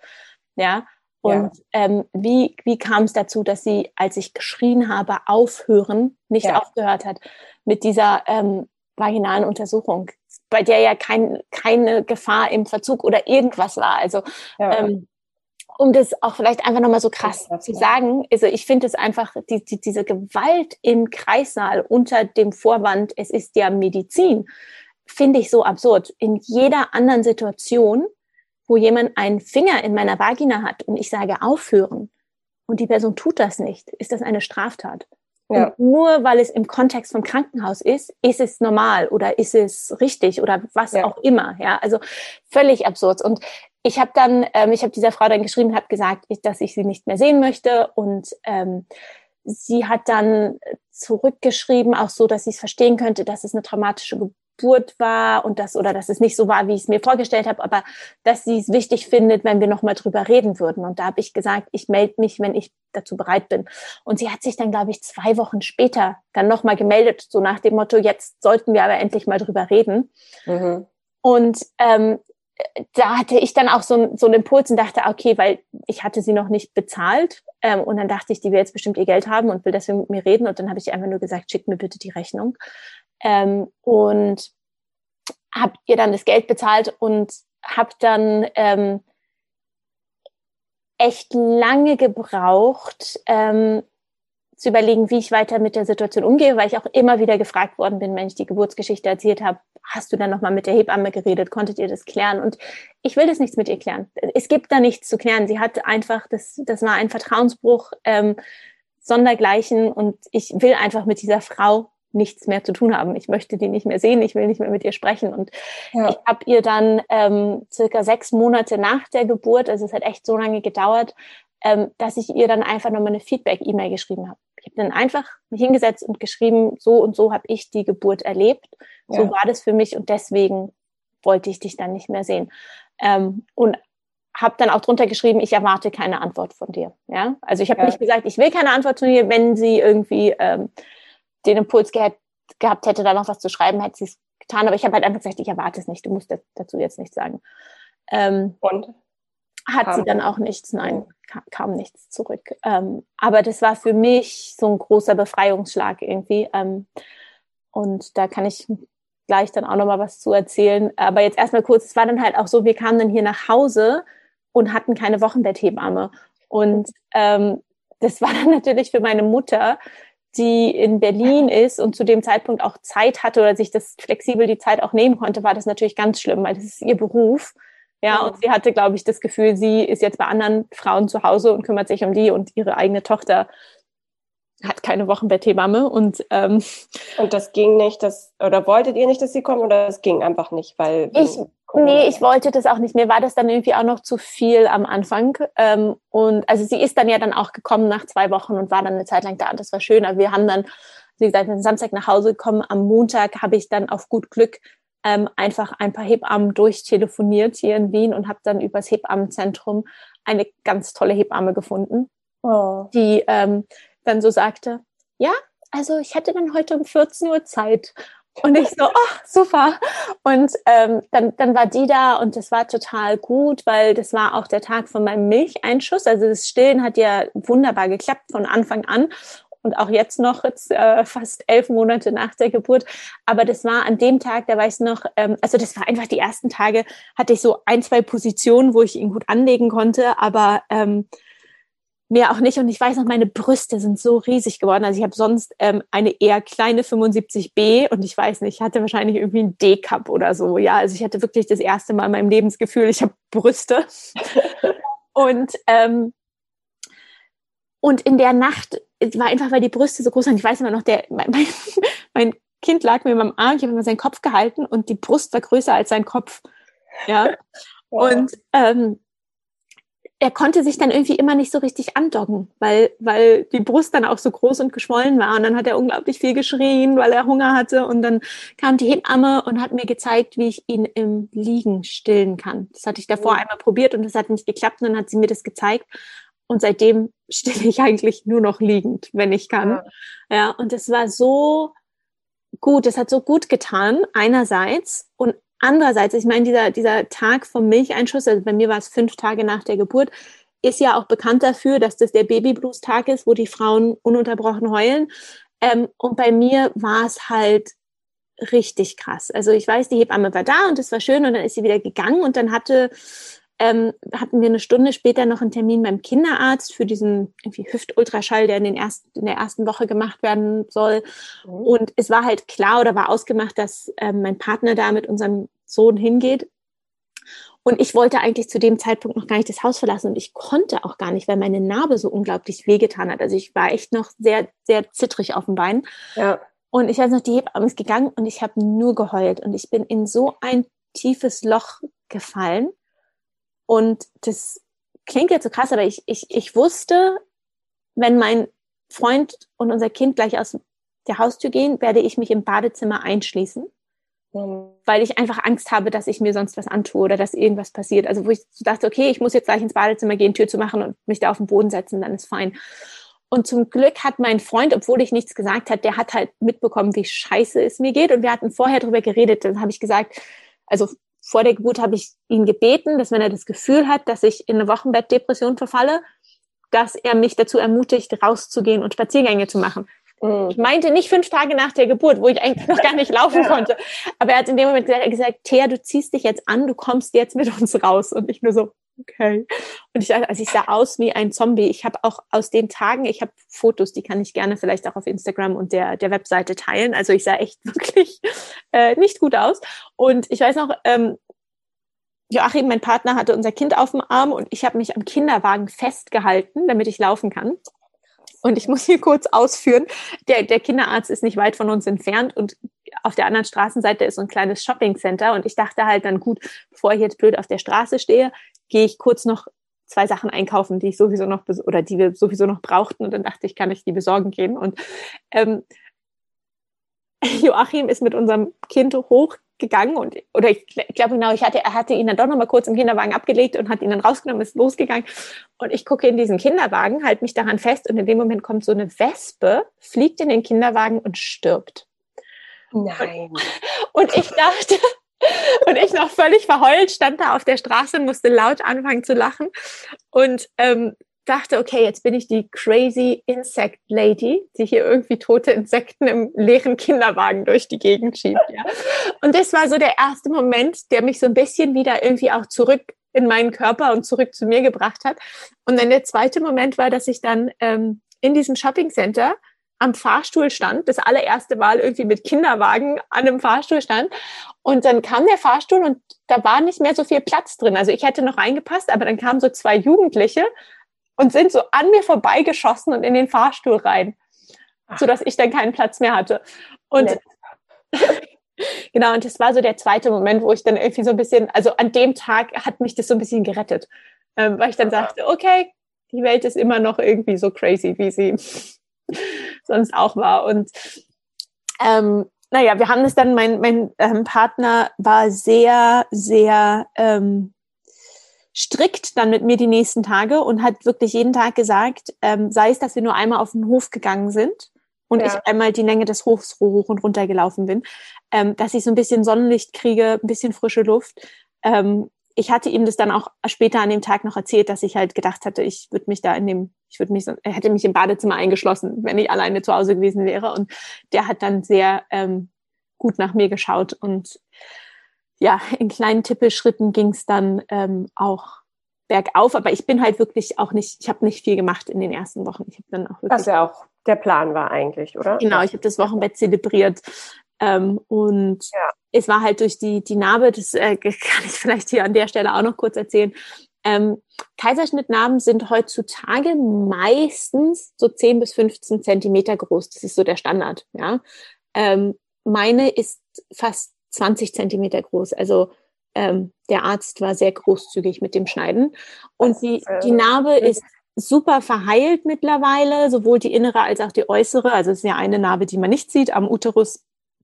S1: Ja. Und ja. ähm, wie, wie kam es dazu, dass sie, als ich geschrien habe, aufhören, nicht ja. aufgehört hat mit dieser ähm, vaginalen Untersuchung, bei der ja kein, keine Gefahr im Verzug oder irgendwas war. Also ja. ähm, um das auch vielleicht einfach nochmal so krass zu sagen, also ich finde es einfach, die, die, diese Gewalt im Kreissaal unter dem Vorwand, es ist ja Medizin, finde ich so absurd. In jeder anderen Situation, wo jemand einen Finger in meiner Vagina hat und ich sage aufhören und die Person tut das nicht, ist das eine Straftat. Ja. Und nur weil es im Kontext vom Krankenhaus ist, ist es normal oder ist es richtig oder was ja. auch immer. Ja, also völlig absurd. Und ich habe dann, ähm, ich habe dieser Frau dann geschrieben, habe gesagt, ich, dass ich sie nicht mehr sehen möchte und ähm, sie hat dann zurückgeschrieben, auch so, dass ich es verstehen könnte, dass es eine traumatische Geburt war und das oder dass es nicht so war, wie ich es mir vorgestellt habe, aber dass sie es wichtig findet, wenn wir noch mal drüber reden würden. Und da habe ich gesagt, ich melde mich, wenn ich dazu bereit bin. Und sie hat sich dann, glaube ich, zwei Wochen später dann noch mal gemeldet, so nach dem Motto: Jetzt sollten wir aber endlich mal drüber reden. Mhm. Und ähm, da hatte ich dann auch so, so einen Impuls und dachte, okay, weil ich hatte sie noch nicht bezahlt ähm, und dann dachte ich, die will jetzt bestimmt ihr Geld haben und will deswegen mit mir reden und dann habe ich einfach nur gesagt, schick mir bitte die Rechnung ähm, und habe ihr dann das Geld bezahlt und habe dann ähm, echt lange gebraucht, ähm, zu überlegen, wie ich weiter mit der Situation umgehe, weil ich auch immer wieder gefragt worden bin, wenn ich die Geburtsgeschichte erzählt habe, hast du dann nochmal mit der Hebamme geredet, konntet ihr das klären? Und ich will das nichts mit ihr klären. Es gibt da nichts zu klären. Sie hat einfach, das, das war ein Vertrauensbruch, ähm, sondergleichen und ich will einfach mit dieser Frau nichts mehr zu tun haben. Ich möchte die nicht mehr sehen, ich will nicht mehr mit ihr sprechen. Und ja. ich habe ihr dann ähm, circa sechs Monate nach der Geburt, also es hat echt so lange gedauert, ähm, dass ich ihr dann einfach nochmal eine Feedback-E-Mail geschrieben habe. Ich habe dann einfach mich hingesetzt und geschrieben, so und so habe ich die Geburt erlebt. So ja. war das für mich und deswegen wollte ich dich dann nicht mehr sehen. Ähm, und habe dann auch drunter geschrieben, ich erwarte keine Antwort von dir. Ja, also ich habe ja. nicht gesagt, ich will keine Antwort von dir, wenn sie irgendwie ähm, den Impuls gehabt, gehabt hätte, da noch was zu schreiben, hätte sie es getan. Aber ich habe halt einfach gesagt, ich erwarte es nicht. Du musst dazu jetzt nichts sagen. Ähm, und hat sie dann auch nichts, nein, kam, kam nichts zurück. Ähm, aber das war für mich so ein großer Befreiungsschlag irgendwie. Ähm, und da kann ich gleich dann auch noch mal was zu erzählen. Aber jetzt erstmal kurz, es war dann halt auch so, wir kamen dann hier nach Hause und hatten keine Wochenbetthebamme. Und ähm, das war dann natürlich für meine Mutter, die in Berlin ist und zu dem Zeitpunkt auch Zeit hatte oder sich das flexibel die Zeit auch nehmen konnte, war das natürlich ganz schlimm, weil das ist ihr Beruf. Ja, und sie hatte, glaube ich, das Gefühl, sie ist jetzt bei anderen Frauen zu Hause und kümmert sich um die und ihre eigene Tochter hat keine Wochenbetthebamme und ähm,
S2: und das ging nicht, das oder wolltet ihr nicht, dass sie kommen oder es ging einfach nicht, weil
S1: ich nee, ich wollte das auch nicht. Mir war das dann irgendwie auch noch zu viel am Anfang ähm, und also sie ist dann ja dann auch gekommen nach zwei Wochen und war dann eine Zeit lang da und das war schön. Aber wir haben dann, wie gesagt, am Samstag nach Hause gekommen. Am Montag habe ich dann auf gut Glück ähm, einfach ein paar Hebammen durchtelefoniert hier in Wien und habe dann übers Hebammenzentrum eine ganz tolle Hebamme gefunden, oh. die ähm, dann so sagte, ja, also ich hätte dann heute um 14 Uhr Zeit. Und ich so, oh, super. Und ähm, dann, dann war die da und das war total gut, weil das war auch der Tag von meinem Milcheinschuss. Also das Stillen hat ja wunderbar geklappt von Anfang an und auch jetzt noch, jetzt äh, fast elf Monate nach der Geburt. Aber das war an dem Tag, da weiß ich noch, ähm, also das war einfach die ersten Tage, hatte ich so ein, zwei Positionen, wo ich ihn gut anlegen konnte, aber ähm, mehr auch nicht. Und ich weiß noch, meine Brüste sind so riesig geworden. Also ich habe sonst ähm, eine eher kleine 75b und ich weiß nicht, ich hatte wahrscheinlich irgendwie einen D-Cup oder so. Ja, also ich hatte wirklich das erste Mal in meinem Lebensgefühl, ich habe Brüste. und ähm, und in der Nacht war einfach, weil die Brüste so groß waren. Ich weiß immer noch, der, mein, mein Kind lag mir in meinem Arm, ich habe immer seinen Kopf gehalten und die Brust war größer als sein Kopf. Ja. Wow. Und ähm, er konnte sich dann irgendwie immer nicht so richtig andocken, weil, weil die Brust dann auch so groß und geschwollen war. Und dann hat er unglaublich viel geschrien, weil er Hunger hatte. Und dann kam die Hebamme und hat mir gezeigt, wie ich ihn im Liegen stillen kann. Das hatte ich davor oh. einmal probiert und das hat nicht geklappt. Und dann hat sie mir das gezeigt. Und seitdem stille ich eigentlich nur noch liegend, wenn ich kann. Ja, ja und es war so gut, es hat so gut getan, einerseits. Und andererseits, ich meine, dieser, dieser Tag vom Milcheinschuss, also bei mir war es fünf Tage nach der Geburt, ist ja auch bekannt dafür, dass das der Babyblues-Tag ist, wo die Frauen ununterbrochen heulen. Ähm, und bei mir war es halt richtig krass. Also ich weiß, die Hebamme war da und es war schön und dann ist sie wieder gegangen und dann hatte ähm, hatten wir eine Stunde später noch einen Termin beim Kinderarzt für diesen irgendwie Hüftultraschall, der in, den ersten, in der ersten Woche gemacht werden soll. Mhm. Und es war halt klar oder war ausgemacht, dass ähm, mein Partner da mit unserem Sohn hingeht. Und ich wollte eigentlich zu dem Zeitpunkt noch gar nicht das Haus verlassen und ich konnte auch gar nicht, weil meine Narbe so unglaublich wehgetan hat. Also ich war echt noch sehr, sehr zittrig auf dem Bein. Ja. Und ich weiß noch, die Hebamme ist gegangen und ich habe nur geheult und ich bin in so ein tiefes Loch gefallen und das klingt jetzt so krass, aber ich, ich, ich wusste, wenn mein Freund und unser Kind gleich aus der Haustür gehen, werde ich mich im Badezimmer einschließen, weil ich einfach Angst habe, dass ich mir sonst was antue oder dass irgendwas passiert. Also wo ich dachte, okay, ich muss jetzt gleich ins Badezimmer gehen, Tür zu machen und mich da auf den Boden setzen, dann ist fein. Und zum Glück hat mein Freund, obwohl ich nichts gesagt hat, der hat halt mitbekommen, wie scheiße es mir geht. Und wir hatten vorher darüber geredet. Dann habe ich gesagt, also vor der Geburt habe ich ihn gebeten, dass wenn er das Gefühl hat, dass ich in eine Wochenbettdepression verfalle, dass er mich dazu ermutigt, rauszugehen und Spaziergänge zu machen. Mhm. Ich meinte nicht fünf Tage nach der Geburt, wo ich eigentlich noch gar nicht laufen konnte. Aber er hat in dem Moment gesagt, gesagt, Thea, du ziehst dich jetzt an, du kommst jetzt mit uns raus. Und ich nur so, okay. Und ich, also ich sah aus wie ein Zombie. Ich habe auch aus den Tagen, ich habe Fotos, die kann ich gerne vielleicht auch auf Instagram und der, der Webseite teilen. Also ich sah echt wirklich äh, nicht gut aus. Und ich weiß noch, ähm, Joachim, mein Partner, hatte unser Kind auf dem Arm und ich habe mich am Kinderwagen festgehalten, damit ich laufen kann. Und ich muss hier kurz ausführen, der, der Kinderarzt ist nicht weit von uns entfernt und auf der anderen Straßenseite ist so ein kleines Shopping Center und ich dachte halt dann, gut, bevor ich jetzt blöd auf der Straße stehe, gehe ich kurz noch zwei Sachen einkaufen, die ich sowieso noch oder die wir sowieso noch brauchten und dann dachte ich, kann ich die besorgen gehen und ähm, Joachim ist mit unserem Kind hochgegangen und oder ich glaube genau, ich hatte er hatte ihn dann doch noch mal kurz im Kinderwagen abgelegt und hat ihn dann rausgenommen, ist losgegangen und ich gucke in diesen Kinderwagen, halte mich daran fest und in dem Moment kommt so eine Wespe, fliegt in den Kinderwagen und stirbt.
S2: Nein.
S1: Und, und ich dachte, und ich noch völlig verheult stand da auf der Straße, musste laut anfangen zu lachen und ähm, dachte, okay, jetzt bin ich die crazy Insect Lady, die hier irgendwie tote Insekten im leeren Kinderwagen durch die Gegend schiebt. Ja. Und das war so der erste Moment, der mich so ein bisschen wieder irgendwie auch zurück in meinen Körper und zurück zu mir gebracht hat. Und dann der zweite Moment war, dass ich dann ähm, in diesem Shopping Center am Fahrstuhl stand, das allererste Mal irgendwie mit Kinderwagen an einem Fahrstuhl stand. Und dann kam der Fahrstuhl und da war nicht mehr so viel Platz drin. Also ich hätte noch reingepasst, aber dann kamen so zwei Jugendliche und sind so an mir vorbeigeschossen und in den Fahrstuhl rein, so dass ich dann keinen Platz mehr hatte. Und genau, und das war so der zweite Moment, wo ich dann irgendwie so ein bisschen, also an dem Tag hat mich das so ein bisschen gerettet, ähm, weil ich dann sagte, okay, die Welt ist immer noch irgendwie so crazy, wie sie sonst auch war. Und ähm, naja, wir haben es dann, mein, mein ähm, Partner war sehr, sehr ähm, strikt dann mit mir die nächsten Tage und hat wirklich jeden Tag gesagt, ähm, sei es, dass wir nur einmal auf den Hof gegangen sind und ja. ich einmal die Länge des Hofs hoch und runter gelaufen bin, ähm, dass ich so ein bisschen Sonnenlicht kriege, ein bisschen frische Luft. Ähm, ich hatte ihm das dann auch später an dem Tag noch erzählt, dass ich halt gedacht hatte, ich würde mich da in dem, ich würde mich, er hätte mich im Badezimmer eingeschlossen, wenn ich alleine zu Hause gewesen wäre. Und der hat dann sehr ähm, gut nach mir geschaut. Und ja, in kleinen Tippelschritten ging es dann ähm, auch bergauf. Aber ich bin halt wirklich auch nicht, ich habe nicht viel gemacht in den ersten Wochen. Ich habe dann auch
S2: wirklich. Was ja auch der Plan war eigentlich, oder?
S1: Genau, ich habe das Wochenbett zelebriert. Ähm, und ja. es war halt durch die, die Narbe, das äh, kann ich vielleicht hier an der Stelle auch noch kurz erzählen. Ähm, Kaiserschnittnarben sind heutzutage meistens so 10 bis 15 Zentimeter groß. Das ist so der Standard. Ja, ähm, meine ist fast 20 Zentimeter groß. Also ähm, der Arzt war sehr großzügig mit dem Schneiden. Und die, die Narbe ist super verheilt mittlerweile, sowohl die innere als auch die äußere. Also es ist ja eine Narbe, die man nicht sieht am Uterus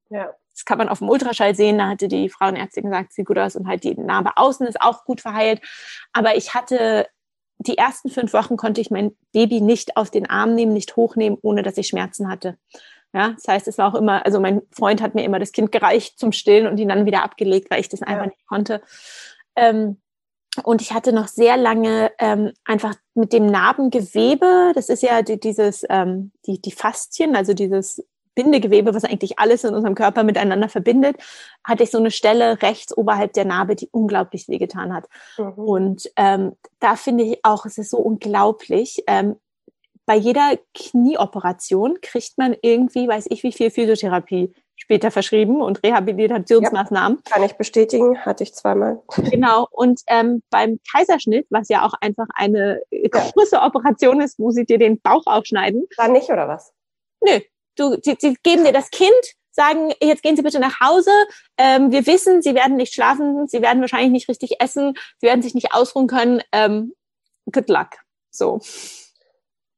S1: ja. Das kann man auf dem Ultraschall sehen. Da hatte die Frauenärztin gesagt, sieht gut aus und halt die Narbe außen ist auch gut verheilt. Aber ich hatte die ersten fünf Wochen konnte ich mein Baby nicht auf den Arm nehmen, nicht hochnehmen, ohne dass ich Schmerzen hatte. Ja, das heißt, es war auch immer, also mein Freund hat mir immer das Kind gereicht zum Stillen und ihn dann wieder abgelegt, weil ich das einfach ja. nicht konnte. Ähm, und ich hatte noch sehr lange ähm, einfach mit dem Narbengewebe, das ist ja die, dieses, ähm, die, die Faszien, also dieses Bindegewebe, was eigentlich alles in unserem Körper miteinander verbindet, hatte ich so eine Stelle rechts oberhalb der Narbe, die unglaublich wehgetan hat. Mhm. Und ähm, da finde ich auch, es ist so unglaublich. Ähm, bei jeder Knieoperation kriegt man irgendwie, weiß ich wie viel Physiotherapie später verschrieben und Rehabilitationsmaßnahmen.
S2: Ja, kann ich bestätigen, hatte ich zweimal.
S1: Genau. Und ähm, beim Kaiserschnitt, was ja auch einfach eine große Operation ist, wo sie dir den Bauch aufschneiden.
S2: War nicht, oder was?
S1: Nö. Du, sie, sie geben dir das Kind, sagen, jetzt gehen Sie bitte nach Hause. Ähm, wir wissen, Sie werden nicht schlafen, Sie werden wahrscheinlich nicht richtig essen, Sie werden sich nicht ausruhen können. Ähm, good luck. So.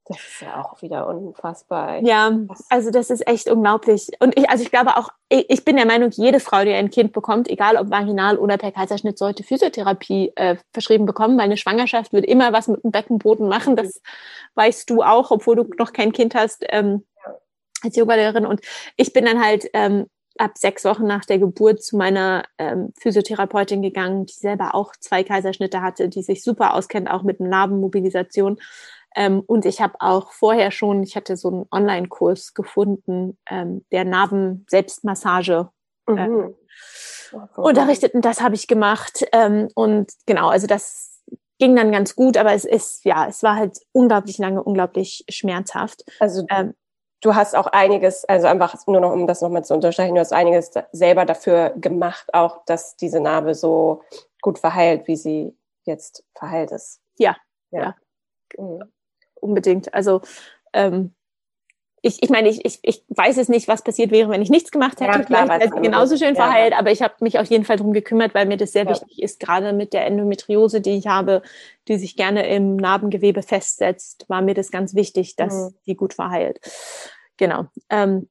S2: Das ist ja auch wieder unfassbar.
S1: Ja, also das ist echt unglaublich. Und ich, also ich glaube auch, ich bin der Meinung, jede Frau, die ein Kind bekommt, egal ob vaginal oder per Kaiserschnitt, sollte Physiotherapie äh, verschrieben bekommen, weil eine Schwangerschaft wird immer was mit dem Beckenboden machen. Das weißt du auch, obwohl du noch kein Kind hast, ähm, als Yogalehrerin. Und ich bin dann halt ähm, ab sechs Wochen nach der Geburt zu meiner ähm, Physiotherapeutin gegangen, die selber auch zwei Kaiserschnitte hatte, die sich super auskennt, auch mit Narbenmobilisation ähm, und ich habe auch vorher schon, ich hatte so einen Online-Kurs gefunden, ähm, der Narben-Selbstmassage mhm. ähm, unterrichtet. Und das habe ich gemacht. Ähm, und genau, also das ging dann ganz gut, aber es ist, ja, es war halt unglaublich lange, unglaublich schmerzhaft.
S2: Also ähm, du hast auch einiges, also einfach nur noch, um das nochmal zu unterstreichen, du hast einiges selber dafür gemacht, auch dass diese Narbe so gut verheilt, wie sie jetzt verheilt ist.
S1: Ja, ja. ja. Mhm unbedingt. Also ähm, ich, ich meine, ich, ich, ich weiß es nicht, was passiert wäre, wenn ich nichts gemacht hätte. Ja, klar, Vielleicht wäre genauso schön ja. verheilt, aber ich habe mich auf jeden Fall drum gekümmert, weil mir das sehr ja. wichtig ist, gerade mit der Endometriose, die ich habe, die sich gerne im Narbengewebe festsetzt, war mir das ganz wichtig, dass mhm. die gut verheilt. Genau. Ähm,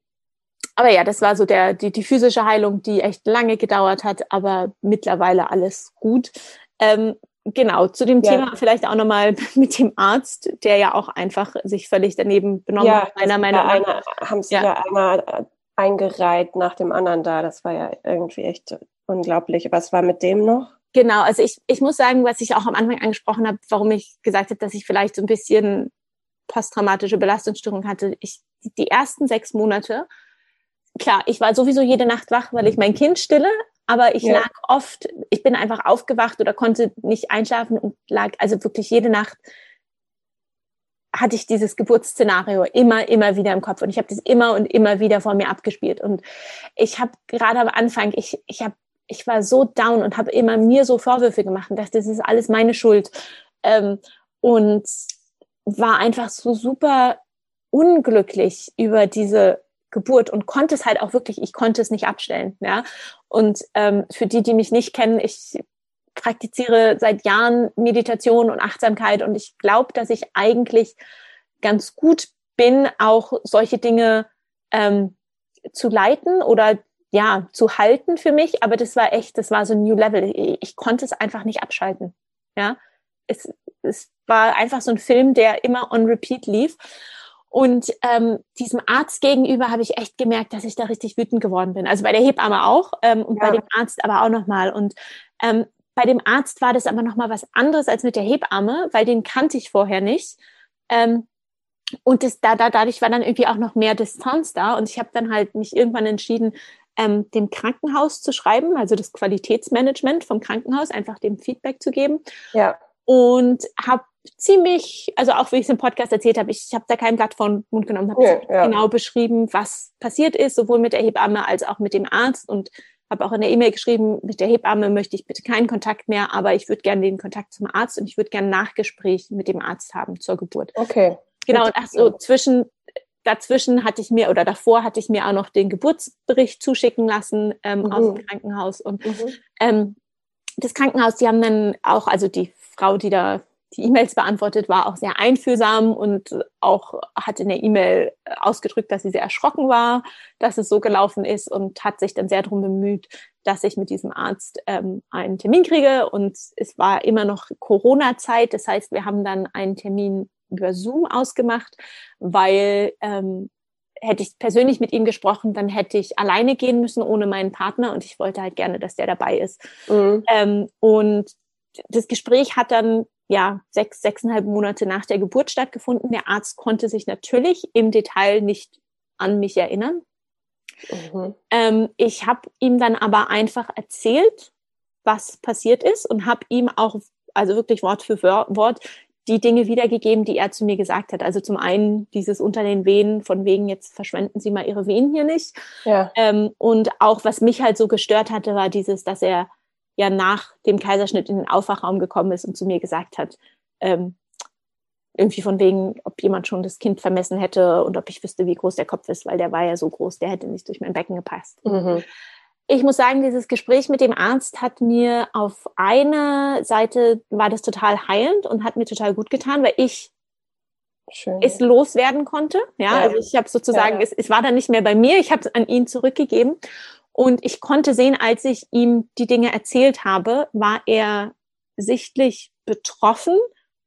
S1: aber ja, das war so der, die, die physische Heilung, die echt lange gedauert hat, aber mittlerweile alles gut. Ähm, Genau, zu dem ja. Thema vielleicht auch nochmal mit dem Arzt, der ja auch einfach sich völlig daneben benommen ja, hat,
S2: meiner Meinung nach. Haben sie ja. ja einer eingereiht nach dem anderen da. Das war ja irgendwie echt unglaublich. Was war mit dem noch?
S1: Genau, also ich, ich muss sagen, was ich auch am Anfang angesprochen habe, warum ich gesagt habe, dass ich vielleicht so ein bisschen posttraumatische Belastungsstörung hatte. Ich, die ersten sechs Monate, klar, ich war sowieso jede Nacht wach, weil ich mein Kind stille, aber ich ja. lag oft, ich bin einfach aufgewacht oder konnte nicht einschlafen und lag also wirklich jede Nacht hatte ich dieses Geburtsszenario immer, immer wieder im Kopf und ich habe das immer und immer wieder vor mir abgespielt und ich habe gerade am Anfang, ich, ich habe, ich war so down und habe immer mir so Vorwürfe gemacht und dachte, das ist alles meine Schuld ähm, und war einfach so super unglücklich über diese Geburt und konnte es halt auch wirklich, ich konnte es nicht abstellen. Ja? Und ähm, für die, die mich nicht kennen, ich praktiziere seit Jahren Meditation und Achtsamkeit und ich glaube, dass ich eigentlich ganz gut bin, auch solche Dinge ähm, zu leiten oder ja, zu halten für mich. Aber das war echt, das war so ein New Level. Ich, konnte es einfach nicht abschalten. Ja, es, es war einfach so ein Film, der immer on repeat lief. Und ähm, diesem Arzt gegenüber habe ich echt gemerkt, dass ich da richtig wütend geworden bin. Also bei der Hebamme auch ähm, und ja. bei dem Arzt aber auch nochmal. Und ähm, bei dem Arzt war das aber nochmal was anderes als mit der Hebamme, weil den kannte ich vorher nicht. Ähm, und das, da, da, dadurch war dann irgendwie auch noch mehr Distanz da. Und ich habe dann halt mich irgendwann entschieden, ähm, dem Krankenhaus zu schreiben, also das Qualitätsmanagement vom Krankenhaus, einfach dem Feedback zu geben.
S2: Ja.
S1: Und habe ziemlich, also auch wie ich es im Podcast erzählt habe, ich habe da kein Blatt von Mund genommen, habe ja, ja. genau beschrieben, was passiert ist, sowohl mit der Hebamme als auch mit dem Arzt und habe auch in der E-Mail geschrieben, mit der Hebamme möchte ich bitte keinen Kontakt mehr, aber ich würde gerne den Kontakt zum Arzt und ich würde gerne Nachgespräch mit dem Arzt haben zur Geburt.
S2: Okay.
S1: Genau, und ach so, zwischen, dazwischen hatte ich mir oder davor hatte ich mir auch noch den Geburtsbericht zuschicken lassen ähm, mhm. aus dem Krankenhaus und mhm. ähm, das Krankenhaus, die haben dann auch, also die Frau, die da die E-Mails beantwortet, war auch sehr einfühlsam und auch hat in der E-Mail ausgedrückt, dass sie sehr erschrocken war, dass es so gelaufen ist und hat sich dann sehr darum bemüht, dass ich mit diesem Arzt ähm, einen Termin kriege. Und es war immer noch Corona-Zeit. Das heißt, wir haben dann einen Termin über Zoom ausgemacht, weil ähm, hätte ich persönlich mit ihm gesprochen, dann hätte ich alleine gehen müssen ohne meinen Partner und ich wollte halt gerne, dass der dabei ist. Mhm. Ähm, und das Gespräch hat dann ja sechs, sechseinhalb Monate nach der Geburt stattgefunden. Der Arzt konnte sich natürlich im Detail nicht an mich erinnern. Mhm. Ähm, ich habe ihm dann aber einfach erzählt, was passiert ist und habe ihm auch, also wirklich Wort für Wort, die Dinge wiedergegeben, die er zu mir gesagt hat. Also zum einen dieses unter den Venen, von wegen jetzt verschwenden Sie mal Ihre Venen hier nicht. Ja. Ähm, und auch was mich halt so gestört hatte, war dieses, dass er ja nach dem Kaiserschnitt in den Aufwachraum gekommen ist und zu mir gesagt hat, ähm, irgendwie von wegen, ob jemand schon das Kind vermessen hätte und ob ich wüsste, wie groß der Kopf ist, weil der war ja so groß, der hätte nicht durch mein Becken gepasst. Mhm. Ich muss sagen, dieses Gespräch mit dem Arzt hat mir auf einer Seite war das total heilend und hat mir total gut getan, weil ich Schön. es loswerden konnte. Ja, ja. also ich habe sozusagen, ja. es, es war dann nicht mehr bei mir, ich habe es an ihn zurückgegeben und ich konnte sehen, als ich ihm die Dinge erzählt habe, war er sichtlich betroffen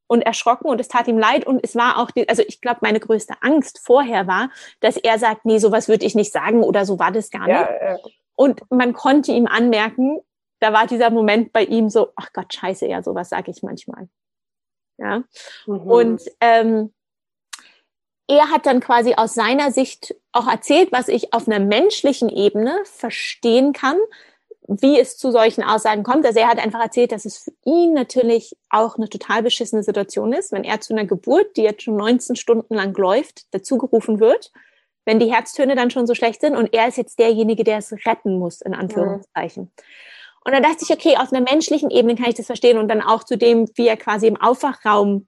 S1: und erschrocken und es tat ihm leid und es war auch, die, also ich glaube, meine größte Angst vorher war, dass er sagt, nee, sowas würde ich nicht sagen oder so war das gar nicht. Ja, und man konnte ihm anmerken, da war dieser Moment bei ihm so, ach Gott, scheiße, ja, sowas sage ich manchmal. Ja. Mhm. Und ähm, er hat dann quasi aus seiner Sicht auch erzählt, was ich auf einer menschlichen Ebene verstehen kann, wie es zu solchen Aussagen kommt. Also er hat einfach erzählt, dass es für ihn natürlich auch eine total beschissene Situation ist, wenn er zu einer Geburt, die jetzt schon 19 Stunden lang läuft, dazugerufen wird wenn die Herztöne dann schon so schlecht sind und er ist jetzt derjenige, der es retten muss, in Anführungszeichen. Mhm. Und dann dachte ich, okay, auf einer menschlichen Ebene kann ich das verstehen und dann auch zu dem, wie er quasi im Aufwachraum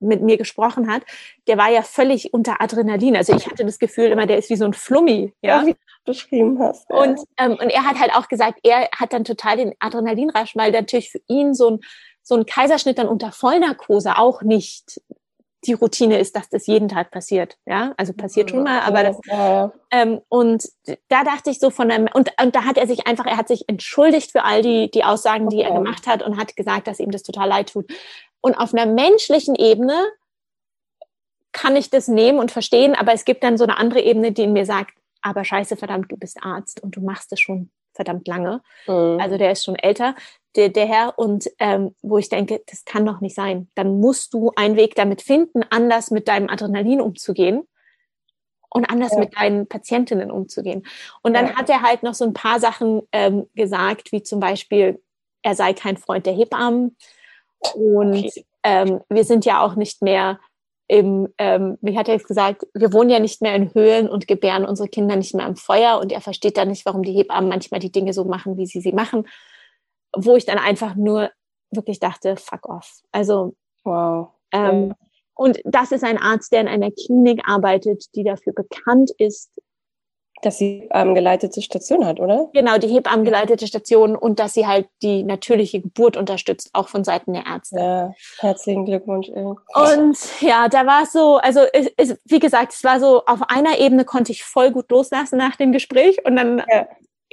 S1: mit mir gesprochen hat, der war ja völlig unter Adrenalin. Also ich hatte das Gefühl immer, der ist wie so ein Flummi, ja. ja wie du beschrieben hast. Ja. Und, ähm, und er hat halt auch gesagt, er hat dann total den Adrenalinrasch, weil natürlich für ihn so ein, so ein Kaiserschnitt dann unter Vollnarkose auch nicht die Routine ist, dass das jeden Tag passiert. Ja, also passiert schon mal, aber das. Ähm, und da dachte ich so von einem, und, und da hat er sich einfach, er hat sich entschuldigt für all die, die Aussagen, die okay. er gemacht hat und hat gesagt, dass ihm das total leid tut. Und auf einer menschlichen Ebene kann ich das nehmen und verstehen, aber es gibt dann so eine andere Ebene, die in mir sagt, aber scheiße, verdammt, du bist Arzt und du machst es schon verdammt lange. Mhm. Also der ist schon älter der, der Herr und ähm, wo ich denke, das kann doch nicht sein. Dann musst du einen Weg damit finden, anders mit deinem Adrenalin umzugehen und anders ja. mit deinen Patientinnen umzugehen. Und dann ja. hat er halt noch so ein paar Sachen ähm, gesagt, wie zum Beispiel, er sei kein Freund der Hebammen und okay. ähm, wir sind ja auch nicht mehr im, ähm, wie hat er jetzt gesagt, wir wohnen ja nicht mehr in Höhlen und gebären unsere Kinder nicht mehr am Feuer und er versteht dann nicht, warum die Hebammen manchmal die Dinge so machen, wie sie sie machen wo ich dann einfach nur wirklich dachte, fuck off. Also, wow. Ähm, und das ist ein Arzt, der in einer Klinik arbeitet, die dafür bekannt ist,
S2: dass sie ähm, geleitete Station hat, oder?
S1: Genau, die Hebammengeleitete Station und dass sie halt die natürliche Geburt unterstützt, auch von Seiten der Ärzte.
S2: Ja, herzlichen Glückwunsch.
S1: Und ja, da war es so, also es, es, wie gesagt, es war so, auf einer Ebene konnte ich voll gut loslassen nach dem Gespräch und dann ja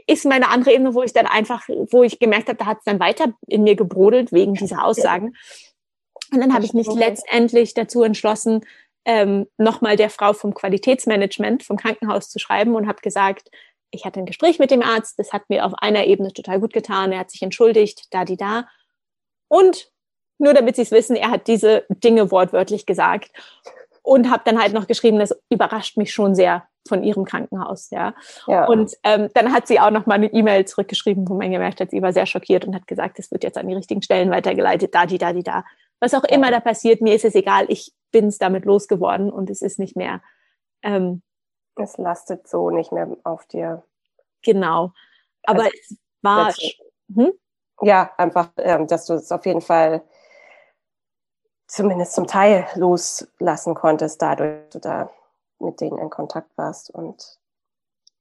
S1: ist meine andere Ebene, wo ich dann einfach, wo ich gemerkt habe, da hat es dann weiter in mir gebrodelt wegen dieser Aussagen. Und dann habe ich mich letztendlich dazu entschlossen, ähm, nochmal der Frau vom Qualitätsmanagement vom Krankenhaus zu schreiben und habe gesagt, ich hatte ein Gespräch mit dem Arzt, das hat mir auf einer Ebene total gut getan, er hat sich entschuldigt, da, die, da. Und nur damit Sie es wissen, er hat diese Dinge wortwörtlich gesagt und habe dann halt noch geschrieben, das überrascht mich schon sehr, von ihrem Krankenhaus, ja. ja. Und ähm, dann hat sie auch noch mal eine E-Mail zurückgeschrieben, wo man gemerkt hat, sie war sehr schockiert und hat gesagt, es wird jetzt an die richtigen Stellen weitergeleitet, da, die, da, die, da. Was auch ja. immer da passiert, mir ist es egal, ich bin es damit losgeworden und es ist nicht mehr. Ähm,
S2: es lastet so nicht mehr auf dir.
S1: Genau. Aber also, es war. Hm?
S2: Ja, einfach, ähm, dass du es auf jeden Fall zumindest zum Teil loslassen konntest, dadurch, dass du da mit denen in Kontakt warst. Und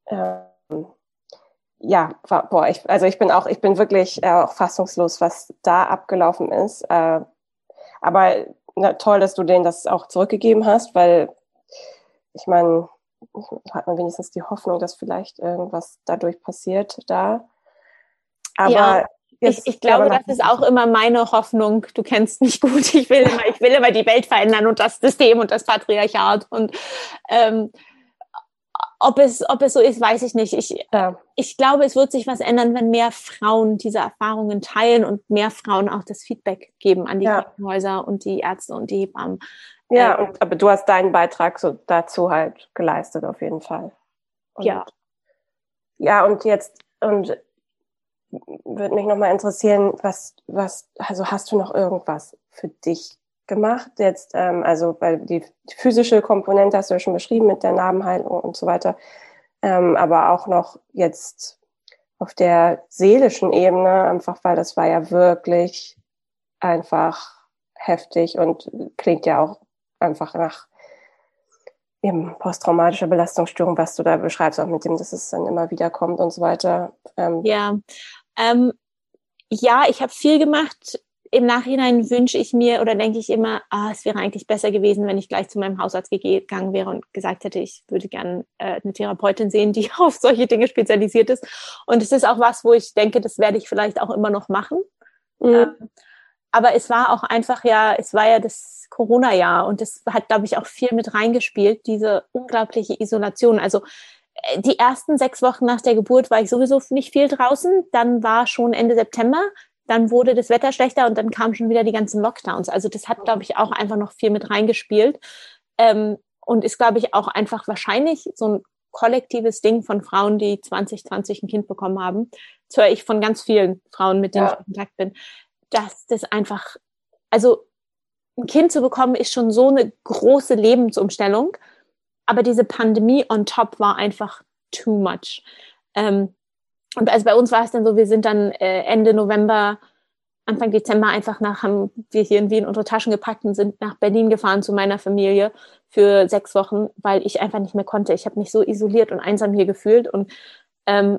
S2: ähm, ja, boah, ich, also ich bin auch, ich bin wirklich äh, auch fassungslos, was da abgelaufen ist. Äh, aber na, toll, dass du denen das auch zurückgegeben hast, weil ich meine, hat man wenigstens die Hoffnung, dass vielleicht irgendwas dadurch passiert da.
S1: Aber ja. Ich, ich glaube, das ist auch immer meine Hoffnung. Du kennst mich gut. Ich will immer, ich will immer die Welt verändern und das System und das Patriarchat und ähm, ob es, ob es so ist, weiß ich nicht. Ich, ja. ich glaube, es wird sich was ändern, wenn mehr Frauen diese Erfahrungen teilen und mehr Frauen auch das Feedback geben an die ja. Krankenhäuser und die Ärzte und die Hebammen.
S2: Ja, ähm, und, aber du hast deinen Beitrag so dazu halt geleistet, auf jeden Fall. Und,
S1: ja.
S2: Ja, und jetzt, und würde mich nochmal interessieren, was, was, also hast du noch irgendwas für dich gemacht. Jetzt, ähm, also weil die, physische Komponente hast du ja schon beschrieben mit der Narbenheilung und so weiter, ähm, aber auch noch jetzt auf der seelischen Ebene, einfach weil das war ja wirklich einfach heftig und klingt ja auch einfach nach eben posttraumatischer Belastungsstörung, was du da beschreibst, auch mit dem, dass es dann immer wieder kommt und so weiter.
S1: Ähm, ja, ähm, ja, ich habe viel gemacht im Nachhinein wünsche ich mir oder denke ich immer, ah, es wäre eigentlich besser gewesen, wenn ich gleich zu meinem Hausarzt gegangen wäre und gesagt hätte, ich würde gerne äh, eine Therapeutin sehen, die auf solche Dinge spezialisiert ist. Und es ist auch was, wo ich denke, das werde ich vielleicht auch immer noch machen. Mhm. Ähm, aber es war auch einfach ja, es war ja das Corona-Jahr und das hat, glaube ich, auch viel mit reingespielt, diese unglaubliche Isolation. Also äh, die ersten sechs Wochen nach der Geburt war ich sowieso nicht viel draußen. Dann war schon Ende September dann wurde das Wetter schlechter und dann kamen schon wieder die ganzen Lockdowns. Also das hat, glaube ich, auch einfach noch viel mit reingespielt. Ähm, und ist, glaube ich, auch einfach wahrscheinlich so ein kollektives Ding von Frauen, die 2020 ein Kind bekommen haben. Das höre ich von ganz vielen Frauen, mit denen ja. ich in Kontakt bin, dass das einfach, also ein Kind zu bekommen, ist schon so eine große Lebensumstellung. Aber diese Pandemie on top war einfach too much. Ähm, und also bei uns war es dann so, wir sind dann äh, Ende November, Anfang Dezember einfach nach, haben wir hier in Wien unsere Taschen gepackt und sind nach Berlin gefahren zu meiner Familie für sechs Wochen, weil ich einfach nicht mehr konnte. Ich habe mich so isoliert und einsam hier gefühlt und ähm,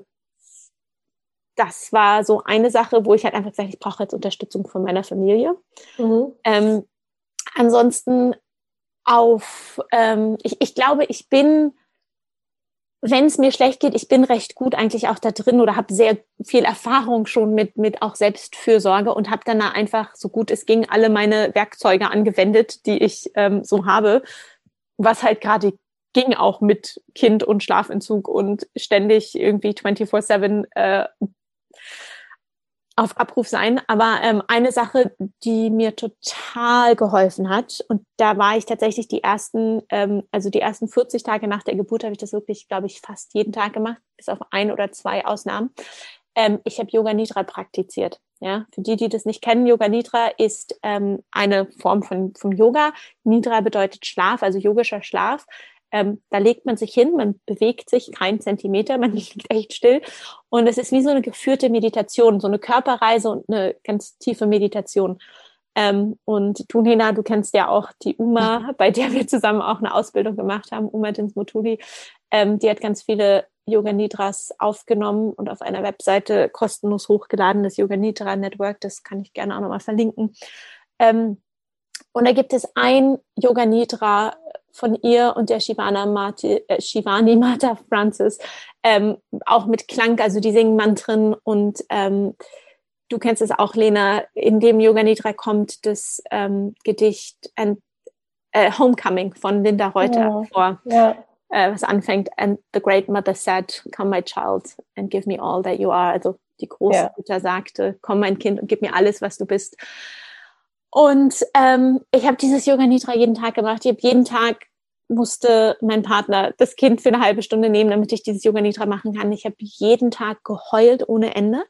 S1: das war so eine Sache, wo ich halt einfach gesagt, ich brauche jetzt Unterstützung von meiner Familie. Mhm. Ähm, ansonsten auf, ähm, ich, ich glaube, ich bin wenn es mir schlecht geht, ich bin recht gut eigentlich auch da drin oder habe sehr viel Erfahrung schon mit, mit auch Selbstfürsorge und habe dann da einfach, so gut es ging, alle meine Werkzeuge angewendet, die ich ähm, so habe, was halt gerade ging auch mit Kind und Schlafentzug und ständig irgendwie 24-7 äh, auf Abruf sein. Aber ähm, eine Sache, die mir total geholfen hat, und da war ich tatsächlich die ersten, ähm, also die ersten 40 Tage nach der Geburt habe ich das wirklich, glaube ich, fast jeden Tag gemacht, bis auf ein oder zwei Ausnahmen. Ähm, ich habe Yoga Nidra praktiziert. Ja, für die, die das nicht kennen, Yoga Nidra ist ähm, eine Form von vom Yoga. Nidra bedeutet Schlaf, also yogischer Schlaf. Ähm, da legt man sich hin, man bewegt sich kein Zentimeter, man liegt echt still. Und es ist wie so eine geführte Meditation, so eine Körperreise und eine ganz tiefe Meditation. Ähm, und Tunhena, du kennst ja auch die Uma, bei der wir zusammen auch eine Ausbildung gemacht haben, Uma Dinsmutuli. Ähm, die hat ganz viele Yoga Nidras aufgenommen und auf einer Webseite kostenlos hochgeladen, das Yoga Nidra Network. Das kann ich gerne auch nochmal verlinken. Ähm, und da gibt es ein Yoga Nidra, von ihr und der Shivana Mati, äh, Shivani Mata Francis ähm, auch mit Klang, also die singen Mantren und ähm, du kennst es auch, Lena, in dem Yoga Nidra kommt das ähm, Gedicht and, äh, Homecoming von Linda Reuter ja. vor. Ja. Äh, was anfängt, and the great mother said, come my child and give me all that you are. Also die Großmutter ja. sagte, komm mein Kind und gib mir alles, was du bist. Und ähm, ich habe dieses Yoga Nidra jeden Tag gemacht. Ich habe jeden Tag musste mein Partner das Kind für eine halbe Stunde nehmen, damit ich dieses Yoga Nidra machen kann. Ich habe jeden Tag geheult ohne Ende.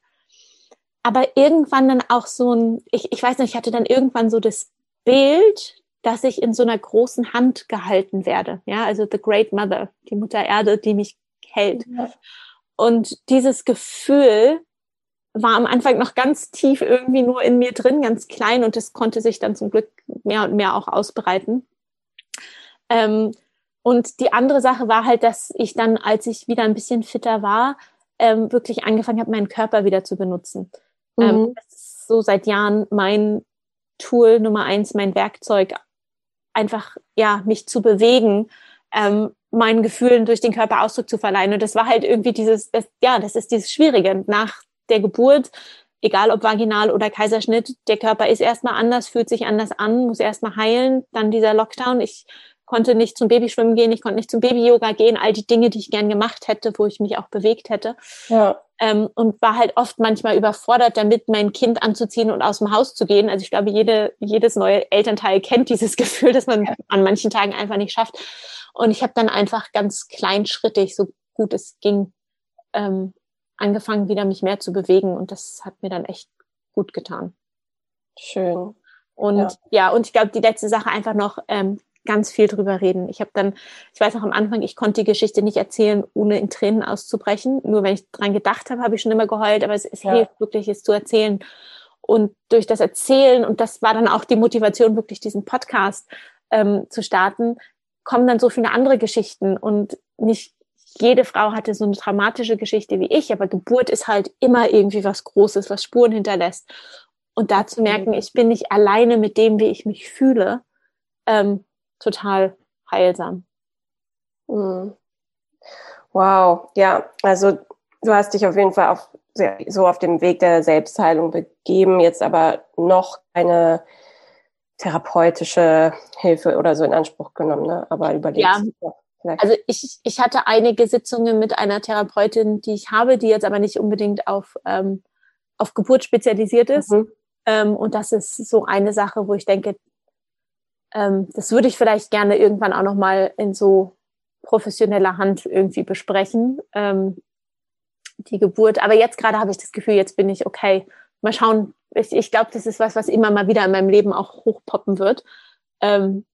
S1: Aber irgendwann dann auch so ein, ich, ich weiß nicht, ich hatte dann irgendwann so das Bild, dass ich in so einer großen Hand gehalten werde. Ja, also the Great Mother, die Mutter Erde, die mich hält. Ja. Und dieses Gefühl, war am Anfang noch ganz tief irgendwie nur in mir drin, ganz klein und das konnte sich dann zum Glück mehr und mehr auch ausbreiten. Ähm, und die andere Sache war halt, dass ich dann, als ich wieder ein bisschen fitter war, ähm, wirklich angefangen habe, meinen Körper wieder zu benutzen. Ähm, mhm. Ähm, das ist so seit Jahren mein Tool Nummer eins, mein Werkzeug, einfach ja mich zu bewegen, ähm, meinen Gefühlen durch den Körper Ausdruck zu verleihen. Und das war halt irgendwie dieses, das, ja, das ist dieses Schwierige nach der Geburt, egal ob vaginal oder Kaiserschnitt, der Körper ist erstmal anders, fühlt sich anders an, muss erstmal heilen, dann dieser Lockdown. Ich konnte nicht zum Babyschwimmen gehen, ich konnte nicht zum Baby-Yoga gehen, all die Dinge, die ich gern gemacht hätte, wo ich mich auch bewegt hätte. Ja. Ähm, und war halt oft manchmal überfordert damit, mein Kind anzuziehen und aus dem Haus zu gehen. Also ich glaube, jede, jedes neue Elternteil kennt dieses Gefühl, dass man ja. an manchen Tagen einfach nicht schafft. Und ich habe dann einfach ganz kleinschrittig, so gut es ging, ähm, angefangen, wieder mich mehr zu bewegen. Und das hat mir dann echt gut getan.
S2: Schön.
S1: Und ja, ja und ich glaube, die letzte Sache einfach noch ähm, ganz viel drüber reden. Ich habe dann, ich weiß auch am Anfang, ich konnte die Geschichte nicht erzählen, ohne in Tränen auszubrechen. Nur wenn ich dran gedacht habe, habe ich schon immer geheult, aber es, es ja. hilft wirklich, es zu erzählen. Und durch das Erzählen, und das war dann auch die Motivation, wirklich diesen Podcast ähm, zu starten, kommen dann so viele andere Geschichten. Und nicht jede Frau hatte so eine traumatische Geschichte wie ich, aber Geburt ist halt immer irgendwie was Großes, was Spuren hinterlässt. Und da zu merken, ich bin nicht alleine mit dem, wie ich mich fühle, ähm, total heilsam.
S2: Mhm. Wow, ja, also du hast dich auf jeden Fall auf, so auf dem Weg der Selbstheilung begeben, jetzt aber noch eine therapeutische Hilfe oder so in Anspruch genommen, ne? Aber überlegt.
S1: Ja. Also ich, ich hatte einige Sitzungen mit einer Therapeutin, die ich habe, die jetzt aber nicht unbedingt auf, ähm, auf Geburt spezialisiert ist. Mhm. Ähm, und das ist so eine Sache, wo ich denke, ähm, das würde ich vielleicht gerne irgendwann auch nochmal in so professioneller Hand irgendwie besprechen, ähm, die Geburt. Aber jetzt gerade habe ich das Gefühl, jetzt bin ich okay. Mal schauen. Ich, ich glaube, das ist was, was immer mal wieder in meinem Leben auch hochpoppen wird. Ähm,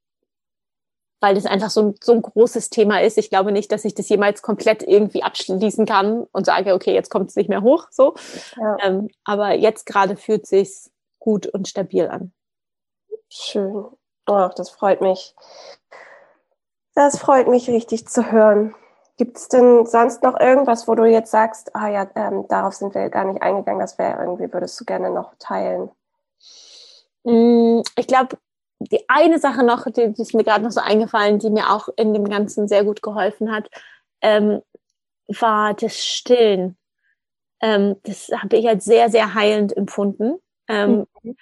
S1: weil das einfach so ein, so ein großes Thema ist. Ich glaube nicht, dass ich das jemals komplett irgendwie abschließen kann und sage, okay, jetzt kommt es nicht mehr hoch, so. Ja. Ähm, aber jetzt gerade fühlt sich's gut und stabil an.
S2: Schön. Ach, das freut mich. Das freut mich richtig zu hören. Gibt es denn sonst noch irgendwas, wo du jetzt sagst, ah ja, ähm, darauf sind wir gar nicht eingegangen, das wäre irgendwie, würdest du gerne noch teilen?
S1: Mm, ich glaube, die eine Sache noch, die, die ist mir gerade noch so eingefallen, die mir auch in dem Ganzen sehr gut geholfen hat, ähm, war das Stillen. Ähm, das habe ich als sehr, sehr heilend empfunden. Ähm, mhm.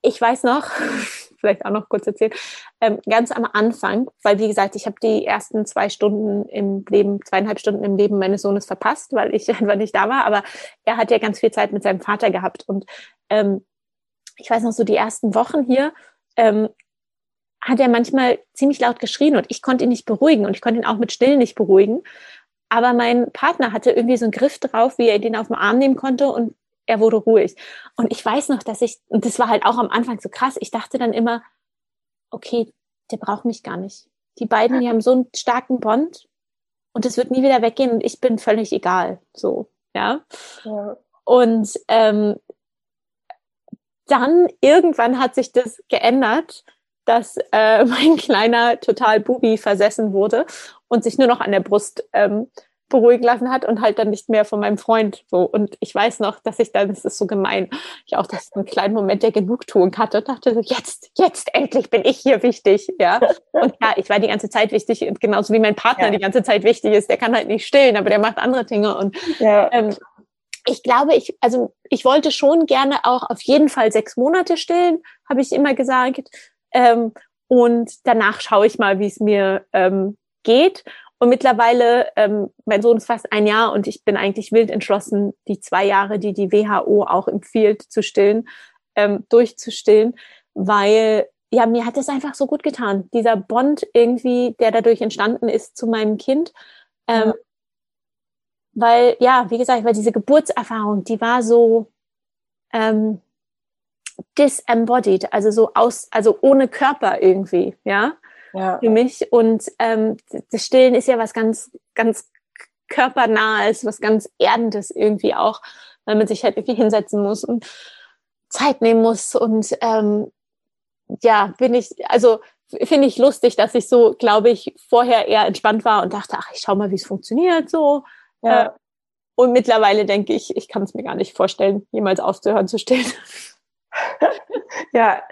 S1: Ich weiß noch, vielleicht auch noch kurz erzählen, ähm, ganz am Anfang, weil wie gesagt, ich habe die ersten zwei Stunden im Leben, zweieinhalb Stunden im Leben meines Sohnes verpasst, weil ich einfach nicht da war, aber er hat ja ganz viel Zeit mit seinem Vater gehabt und ähm, ich weiß noch so die ersten Wochen hier, ähm, hat er manchmal ziemlich laut geschrien und ich konnte ihn nicht beruhigen und ich konnte ihn auch mit Stillen nicht beruhigen. Aber mein Partner hatte irgendwie so einen Griff drauf, wie er den auf den Arm nehmen konnte und er wurde ruhig. Und ich weiß noch, dass ich, und das war halt auch am Anfang so krass, ich dachte dann immer, okay, der braucht mich gar nicht. Die beiden, die haben so einen starken Bond und es wird nie wieder weggehen und ich bin völlig egal. So, ja. ja. Und ähm, dann irgendwann hat sich das geändert, dass äh, mein kleiner total Bubi versessen wurde und sich nur noch an der Brust ähm, beruhigen lassen hat und halt dann nicht mehr von meinem Freund so. Und ich weiß noch, dass ich dann, das ist so gemein, ich auch das einen kleinen Moment der Genugtuung hatte und dachte so, jetzt, jetzt endlich bin ich hier wichtig, ja. Und ja, ich war die ganze Zeit wichtig und genauso wie mein Partner ja. die ganze Zeit wichtig ist, der kann halt nicht stillen, aber der macht andere Dinge und ja. ähm, ich glaube, ich, also ich wollte schon gerne auch auf jeden Fall sechs Monate stillen, habe ich immer gesagt. Ähm, und danach schaue ich mal, wie es mir ähm, geht. Und mittlerweile, ähm, mein Sohn ist fast ein Jahr und ich bin eigentlich wild entschlossen, die zwei Jahre, die die WHO auch empfiehlt zu stillen, ähm, durchzustillen, weil ja, mir hat es einfach so gut getan. Dieser Bond irgendwie, der dadurch entstanden ist zu meinem Kind. Ähm, ja. Weil, ja, wie gesagt, weil diese Geburtserfahrung, die war so ähm, disembodied, also so aus, also ohne Körper irgendwie, ja ja. für mich. Und ähm, das Stillen ist ja was ganz, ganz körpernahes, was ganz Erdendes irgendwie auch, weil man sich halt irgendwie hinsetzen muss und Zeit nehmen muss. Und ähm, ja, bin ich, also finde ich lustig, dass ich so, glaube ich, vorher eher entspannt war und dachte, ach, ich schau mal, wie es funktioniert so. Ja. Äh, und mittlerweile denke ich, ich kann es mir gar nicht vorstellen, jemals aufzuhören zu stillen.
S2: ja,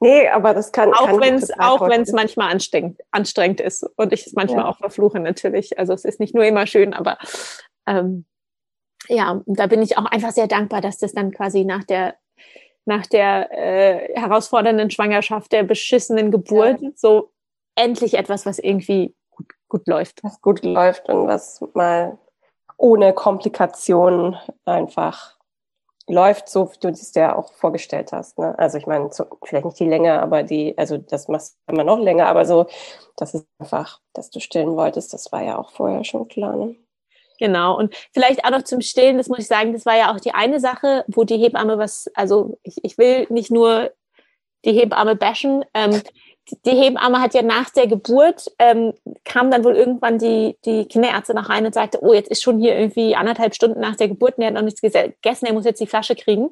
S2: nee, aber das kann
S1: auch wenn es auch wenn es manchmal anstrengend anstrengend ist und ich es manchmal ja. auch verfluche natürlich. Also es ist nicht nur immer schön, aber ähm, ja, da bin ich auch einfach sehr dankbar, dass das dann quasi nach der nach der äh, herausfordernden Schwangerschaft, der beschissenen Geburt, ja. so endlich etwas, was irgendwie gut, gut läuft.
S2: Was gut läuft und was mal ohne Komplikationen einfach läuft, so wie du es dir auch vorgestellt hast. Ne? Also ich meine, so, vielleicht nicht die Länge, aber die, also das machst du immer noch länger, aber so, das ist einfach, dass du stillen wolltest, das war ja auch vorher schon klar. Ne?
S1: Genau. Und vielleicht auch noch zum Stillen, das muss ich sagen, das war ja auch die eine Sache, wo die Hebamme was, also ich, ich will nicht nur die Hebamme bashen, ähm, die Hebamme hat ja nach der Geburt, ähm, kam dann wohl irgendwann die, die Kinderärztin noch rein und sagte, oh, jetzt ist schon hier irgendwie anderthalb Stunden nach der Geburt und er hat noch nichts gegessen, er muss jetzt die Flasche kriegen.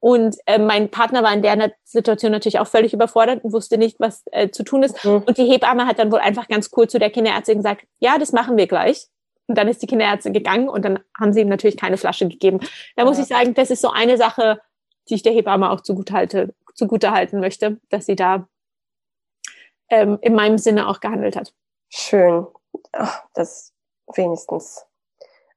S1: Und äh, mein Partner war in der Situation natürlich auch völlig überfordert und wusste nicht, was äh, zu tun ist. Mhm. Und die Hebamme hat dann wohl einfach ganz cool zu der Kinderärztin gesagt, ja, das machen wir gleich. Und dann ist die Kinderärztin gegangen und dann haben sie ihm natürlich keine Flasche gegeben. Da muss ich sagen, das ist so eine Sache, die ich der Hebamme auch zugute, halte, zugute halten möchte, dass sie da ähm, in meinem Sinne auch gehandelt hat.
S2: Schön. Ach, das wenigstens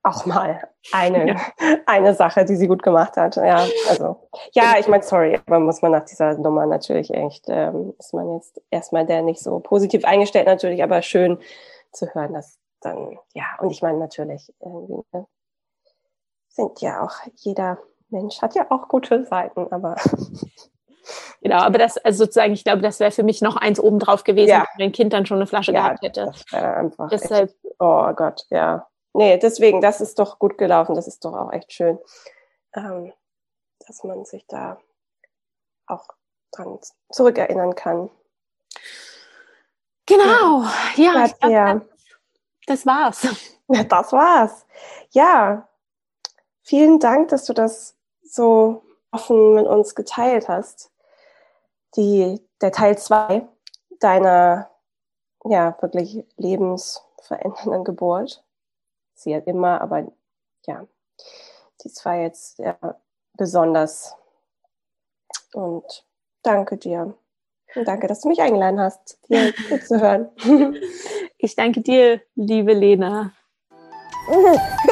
S2: auch mal eine, ja. eine Sache, die sie gut gemacht hat. Ja, also, ja, ich meine, sorry, aber muss man nach dieser Nummer natürlich echt, ähm, ist man jetzt erstmal der nicht so positiv eingestellt natürlich, aber schön zu hören, dass dann, ja, und ich meine natürlich, irgendwie, ne, sind ja auch, jeder Mensch hat ja auch gute Seiten, aber
S1: Genau, aber das, also sozusagen, ich glaube, das wäre für mich noch eins obendrauf gewesen, ja. wenn ein Kind dann schon eine Flasche ja, gehabt hätte. Das wäre
S2: einfach. Deshalb. Echt, oh Gott, ja. Nee, deswegen, das ist doch gut gelaufen, das ist doch auch echt schön, ähm, dass man sich da auch dran zurückerinnern kann.
S1: Genau, ja, ja, ja. das war's.
S2: Ja, das war's. Ja, vielen Dank, dass du das so offen mit uns geteilt hast die, der Teil zwei deiner ja wirklich lebensverändernden Geburt. Sie hat immer, aber ja, die zwei jetzt ja, besonders. Und danke dir. Und danke, dass du mich eingeladen hast, zu hören.
S1: Ich danke dir, liebe Lena.